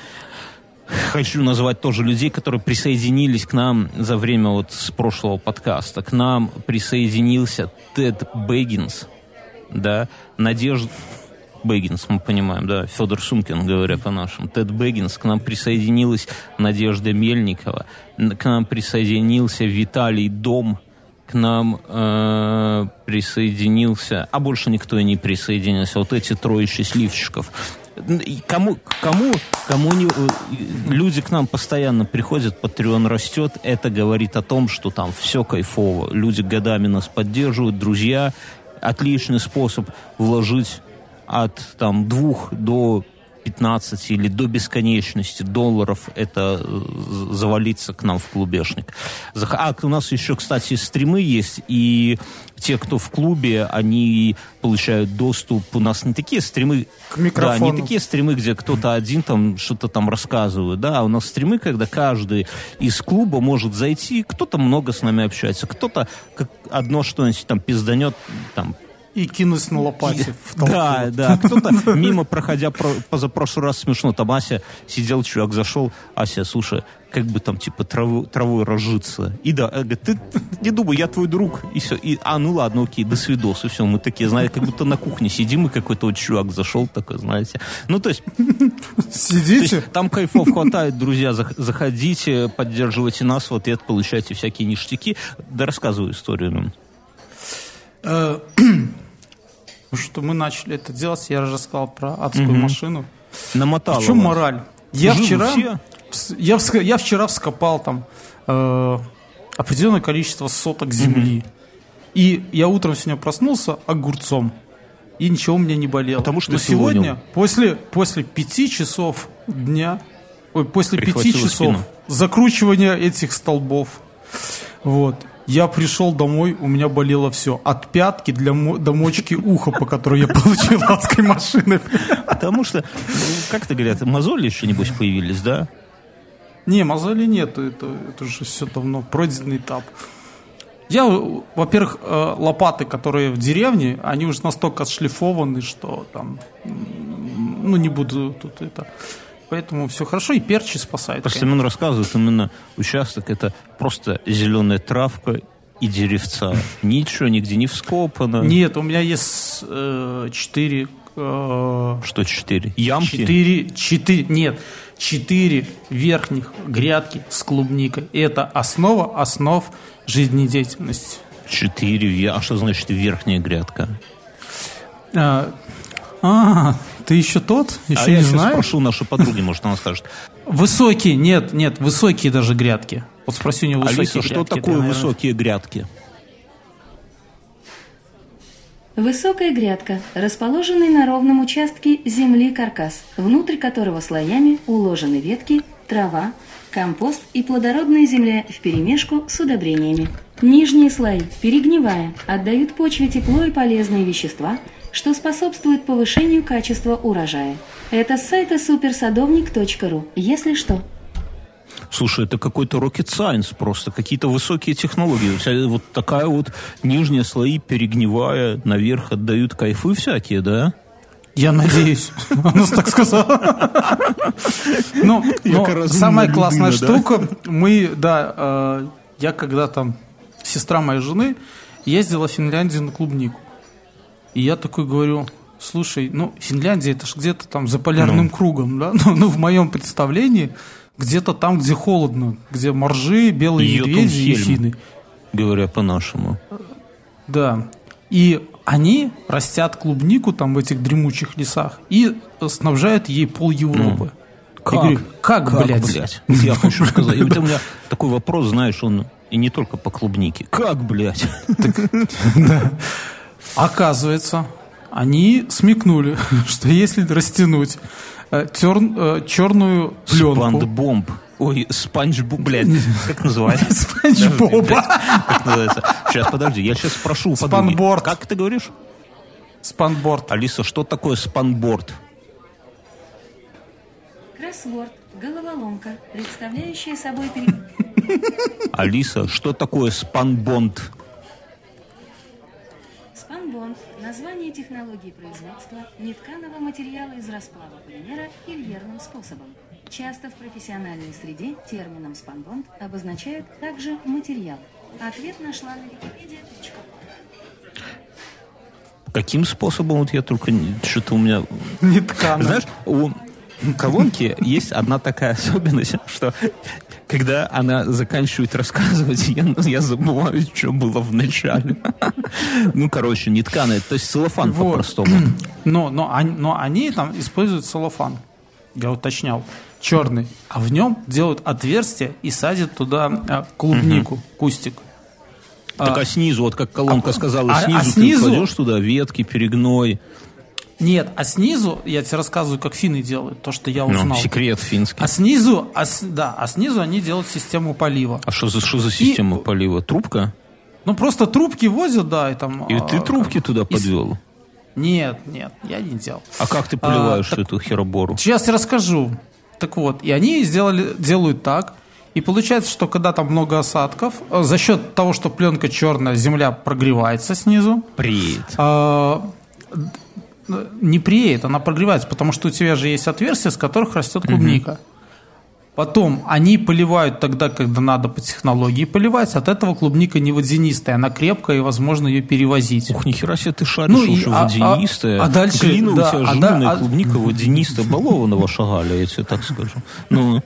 хочу назвать тоже людей, которые присоединились к нам за время вот с прошлого подкаста. К нам присоединился Тед Бэггинс, да, Надежда... Бэггинс, мы понимаем, да, Федор Сумкин, говоря по-нашему, Тед Бэггинс, к нам присоединилась Надежда Мельникова, к нам присоединился Виталий Дом, к нам э, присоединился, а больше никто и не присоединился, вот эти трое счастливчиков. Кому, кому, кому не, э, люди к нам постоянно приходят, Patreon растет, это говорит о том, что там все кайфово, люди годами нас поддерживают, друзья, отличный способ вложить от там двух до 15 или до бесконечности долларов это э, завалиться к нам в клубешник. А у нас еще, кстати, стримы есть, и те, кто в клубе, они получают доступ. У нас не такие стримы... К микрофону. Да, не такие стримы, где кто-то один там что-то там рассказывает, да, а у нас стримы, когда каждый из клуба может зайти, кто-то много с нами общается, кто-то одно что-нибудь там пизданет, там, и кинусь на лопате в толпу. Да, да. (laughs) Кто-то мимо, проходя про, позапрошлый раз смешно, там Ася сидел, чувак зашел, Ася, слушай, как бы там, типа, траву, травой разжиться. И да, говорит, ты, ты не думай, я твой друг. И все. И, а, ну ладно, окей, до свидос. И все, мы такие, знаете, как будто на кухне сидим, и какой-то вот чувак зашел такой, знаете. Ну, то есть... Сидите? То есть, там кайфов хватает, друзья. Заходите, поддерживайте нас, вот и получайте всякие ништяки. Да рассказываю историю (clears throat) что мы начали это делать, я же сказал про адскую угу. машину. Намотал. В чем мораль? Я вчера, я, я вчера вскопал там э, определенное количество соток земли. Угу. И я утром сегодня проснулся огурцом. И ничего у меня не болело. Потому что Но сегодня, после, после пяти часов дня, ой, после пяти часов спину. закручивания этих столбов, вот, я пришел домой, у меня болело все. От пятки для до мочки уха, по которой я получил адской машины. Потому что, как-то говорят, мозоли еще, небось, появились, да? Не, мозоли нет, это, это уже все давно пройденный этап. Я, во-первых, э, лопаты, которые в деревне, они уже настолько отшлифованы, что там, ну, не буду тут это Поэтому все хорошо, и перчи спасает. Просто Семен рассказывает, именно участок это просто зеленая травка и деревца. (laughs) Ничего нигде не вскопано. Нет, у меня есть э, четыре... Э, Что четыре? Ямки? Четыре, четыре, нет, четыре верхних грядки с клубникой. Это основа основ жизнедеятельности. Четыре, а что значит верхняя грядка? А, а ты еще тот? Еще а не я знаешь? спрошу нашу подруги, может, она скажет. (laughs) Высокие, нет, нет, высокие даже грядки. Вот спроси у нее высокие Алиса, грядки. что такое ты, высокие грядки? Высокая грядка, расположенный на ровном участке земли каркас, внутрь которого слоями уложены ветки трава, компост и плодородная земля вперемешку с удобрениями. Нижние слои, перегнивая, отдают почве тепло и полезные вещества, что способствует повышению качества урожая. Это с сайта суперсадовник.ру, если что. Слушай, это какой-то rocket science просто, какие-то высокие технологии. Вот такая вот нижние слои, перегнивая, наверх отдают кайфы всякие, да? Я надеюсь. (laughs) Он так сказал. Ну, (laughs) самая классная штука, мы, да, э, я когда там, сестра моей жены ездила в Финляндию на клубнику. И я такой говорю, слушай, ну, Финляндия это же где-то там за полярным ну. кругом, да? (laughs) Ну, ну, в моем представлении, где-то там, где холодно, где моржи, белые Ее медведи и фины. Говоря по-нашему. Да. И они растят клубнику там в этих дремучих лесах и снабжают ей пол Европы. Ну, как? Я говорю, как, как блядь? блядь? Я хочу сказать. Это у меня такой вопрос, знаешь, он и не только по клубнике. Как, блядь? (laughs) Оказывается, они смекнули, (laughs) что если растянуть э, черную пленку... Спандбомб. Ой, спанч боб, блядь, как называется? (laughs) Спанч Боба. Как называется? Сейчас, подожди, я сейчас спрошу Спанборд. Как ты говоришь? Спанборд. Алиса, что такое спанборд? Кроссворд, головоломка, представляющая собой... (laughs) Алиса, что такое спанбонд? Спанбонд – название технологии производства нетканого материала из расплава полимера ильерным способом. Часто в профессиональной среде термином спанбонд обозначают также материал. Ответ нашла на Википедии. Каким способом? Вот я только... Что-то у меня... Не ткано. Знаешь, у колонки есть одна такая особенность, что когда она заканчивает рассказывать, я, я забываю, что было в начале. (laughs) Ну, короче, не тканая, то есть целлофан вот. по-простому. (clears throat) Но, но, но они там используют целлофан. Я уточнял черный, а в нем делают отверстие и садят туда а, клубнику, угу. кустик. Так а, а снизу, вот как колонка а, сказала, а, снизу, а снизу ты кладешь туда ветки, перегной. Нет, а снизу, я тебе рассказываю, как финны делают, то, что я ну, узнал. Ну, секрет финский. А снизу, а, да, а снизу они делают систему полива. А что за, что за система и, полива? Трубка? Ну, просто трубки возят, да, и там... И а, ты трубки как, туда подвел? И, нет, нет, я не делал. А как ты поливаешь а, так, эту херобору? Сейчас я расскажу. Так вот, и они сделали, делают так, и получается, что когда там много осадков, э, за счет того, что пленка черная, земля прогревается снизу. Преет. А, не преет, она прогревается, потому что у тебя же есть отверстия, с которых растет клубника. Угу. Потом они поливают тогда, когда надо по технологии поливать. От этого клубника не водянистая, она крепкая и возможно ее перевозить. Ух, нихера себе ты шаришь, ну, и, а, водянистая. А, а дальше... Глина да, у тебя а, жирная, а, клубника водянистая, балованного шагали, я тебе так скажу. Ну...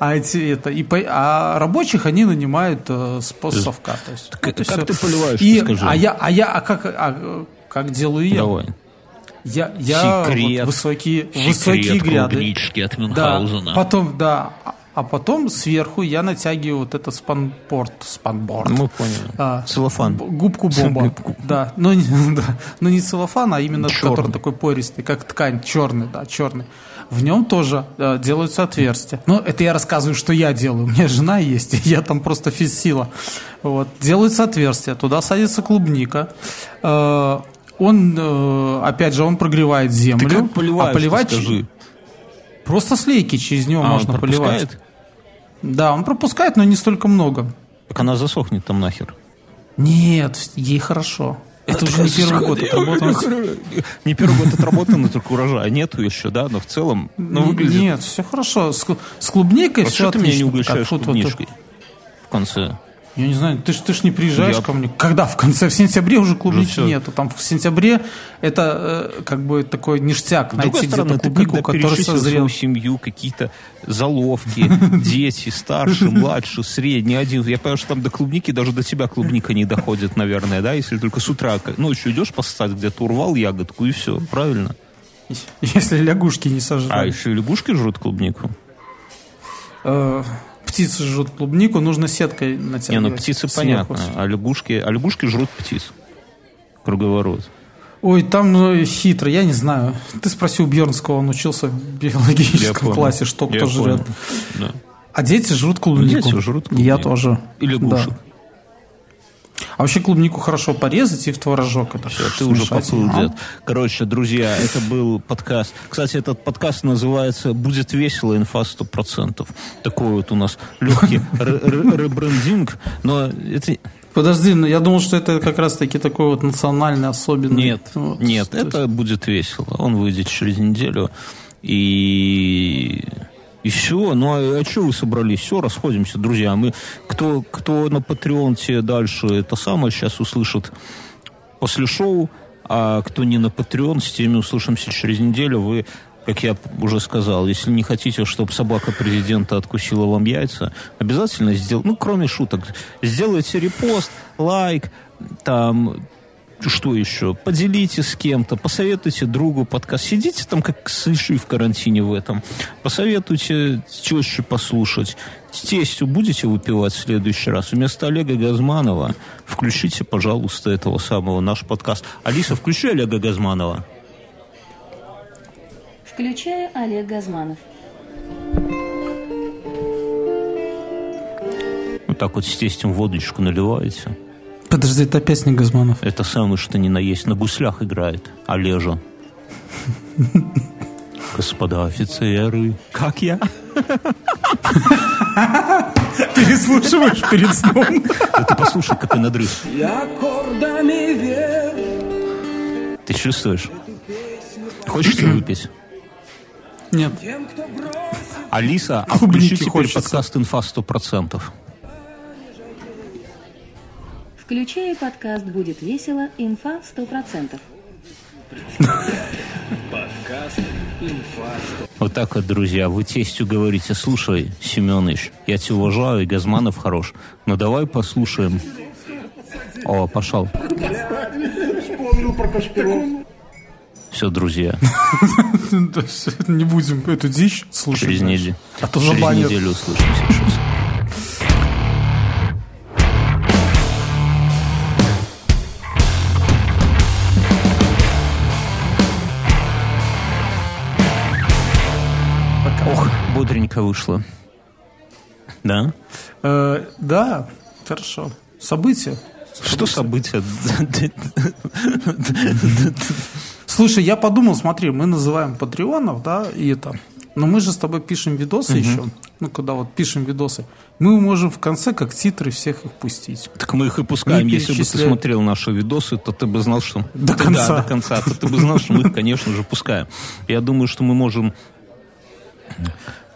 А, эти, это, и, а рабочих они нанимают э, с постсовка. То есть, так, вот как все. ты поливаешь, и, скажи? А я, а я, а как, а, как делаю я? Давай. Я, я секрет, вот высокие, секрет высокие гряды. от Мюнхгаузена. Да, потом, да, а потом сверху я натягиваю вот это спанборд. Спанборд. Мы поняли. А, целлофан. Губку (laughs) бомба. Да, но, (laughs) да, но не целлофан, а именно черный. который такой пористый, как ткань, черный, да, черный. В нем тоже э, делаются отверстия. Ну, это я рассказываю, что я делаю. У меня жена есть, и (laughs) я там просто физсила. Вот. Делаются отверстия, туда садится клубника. Э, он, э, опять же, он прогревает землю. Ты как поливаешь, а поливать скажи? Просто слейки через него а, можно поливать. Да, он пропускает, но не столько много. Так она засохнет там нахер. Нет, ей хорошо. Это уже (laughs) не первый год отработано. Не первый год отработано, только урожая нету еще, да, но в целом, ну, выглядит... Нет, все хорошо. С клубникой все отлично. ты меня не угощаешь клубничкой в конце? Я не знаю, ты ж, ты ж не приезжаешь я... ко мне. Когда? В конце, в сентябре уже клубники уже нету. Там в сентябре это э, как бы такой ништяк. С найти где-то клубнику, ты, которая созрела. свою семью, какие-то заловки, (laughs) дети, старший, младший, средний, один. Я понимаю, что там до клубники, даже до тебя клубника не доходит, наверное, да, если только с утра ночью идешь поссать, где-то урвал ягодку и все, правильно? Если лягушки не сожрали. А еще лягушки жрут клубнику? Птицы жрут клубнику, нужно сеткой натягивать. Не, ну птицы понятно, а лягушки, а лягушки жрут птиц. Круговорот. Ой, там ну, хитро, я не знаю. Ты спросил Бьернского, он учился в Я биологическом классе, что Я кто жрет. понял. Да. А дети жрут клубнику. Дети жрут Я клубнику. тоже. И лягушек. Да. А вообще клубнику хорошо порезать и в творожок это Всё, ты уже поплыл, А? дед. Короче, друзья, это был подкаст. Кстати, этот подкаст называется «Будет весело, инфа 100%». Такой вот у нас легкий (laughs) ре- ре- ребрендинг. Но это... Подожди, ну, я думал, что это как раз-таки такой вот национальный особенный. Нет, Вот, нет, есть- это будет весело. Он выйдет через неделю. И... И все, ну а, что вы собрались? Все, расходимся, друзья. Мы, кто, кто на Патреонте дальше это самое сейчас услышит после шоу, а кто не на Patreon, с теми услышимся через неделю. Вы, как я уже сказал, если не хотите, чтобы собака президента откусила вам яйца, обязательно сделайте, ну, кроме шуток, сделайте репост, лайк, там, что еще? Поделитесь с кем-то, посоветуйте другу подкаст. Сидите там, как сыши в карантине в этом. Посоветуйте теще послушать. С тестью будете выпивать в следующий раз? Вместо Олега Газманова включите, пожалуйста, этого самого наш подкаст. Алиса, включи Олега Газманова. Включаю Олег Газманов. Вот так вот с тестем водочку наливаете. Подожди, это опять не Газманов. Это самый, что ни на есть. На гуслях играет. Олежа. Господа офицеры. Как я? Переслушиваешь перед сном. Да ты послушай, какой надрыв. Ты чувствуешь? Хочешь ты выпить? Нет. Алиса, а включи теперь подкаст «Инфа 100%». Включаю подкаст «Будет весело. Инфа 100%. Вот так вот, друзья, вы тестю говорите, слушай, Семенович, я тебя уважаю, и Газманов хорош, но давай послушаем. О, пошел. Все, друзья, (laughs) Не будем эту дичь слушать. через неделю, А то через неделю услышимся. Бодренько вышло. Да? Э, Да, хорошо. События. Что события? Слушай, я подумал, смотри, мы называем патреонов, да, и это. Но мы же с тобой пишем видосы еще. Ну, когда вот пишем видосы, мы можем в конце как титры всех их пустить. Так мы их и пускаем. Не Если бы ты смотрел наши видосы, то ты бы знал, что... До Да, конца. до конца. То ты бы знал, что мы их, конечно же, пускаем. Я думаю, что мы можем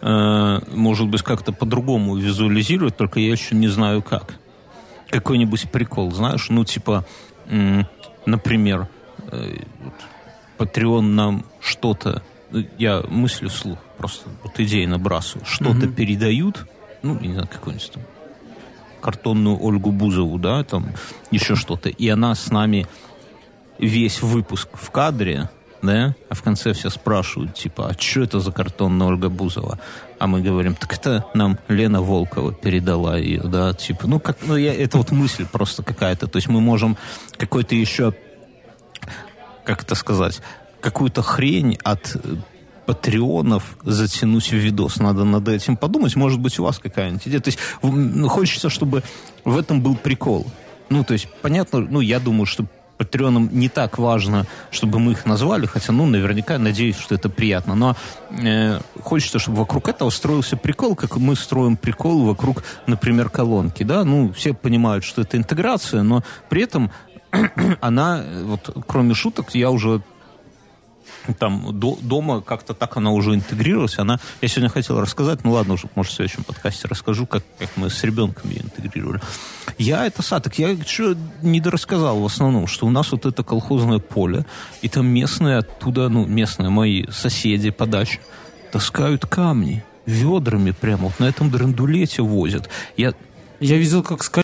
может быть, как-то по-другому визуализировать, только я еще не знаю как. Какой-нибудь прикол, знаешь, ну, типа, например, э, Patreon нам что-то, э, я мыслю вслух, просто вот идеи набрасываю, что-то передают, ну, не знаю, какой-нибудь там картонную Ольгу Бузову, да, там еще что-то, и она с нами весь выпуск в кадре, да, а в конце все спрашивают, типа, а что это за картонная Ольга Бузова? А мы говорим, так это нам Лена Волкова передала ее, да, типа, ну, как, ну, я, это вот мысль просто какая-то, то есть мы можем какой-то еще, как это сказать, какую-то хрень от э, патреонов затянуть в видос. Надо над этим подумать. Может быть, у вас какая-нибудь идея. То есть ну, хочется, чтобы в этом был прикол. Ну, то есть, понятно, ну, я думаю, что патреонам не так важно, чтобы мы их назвали, хотя, ну, наверняка, надеюсь, что это приятно. Но э, хочется, чтобы вокруг этого строился прикол, как мы строим прикол вокруг, например, колонки, да? Ну, все понимают, что это интеграция, но при этом (clears throat) она, э, вот, кроме шуток, я уже там до- дома как-то так она уже интегрировалась. Она, я сегодня хотел рассказать, ну ладно, уже, может, в следующем подкасте расскажу, как, как мы с ребенком ее интегрировали. Я это са, так я что не дорассказал в основном, что у нас вот это колхозное поле, и там местные оттуда, ну, местные мои соседи по даче таскают камни ведрами прямо вот на этом драндулете возят. Я Я видел, как с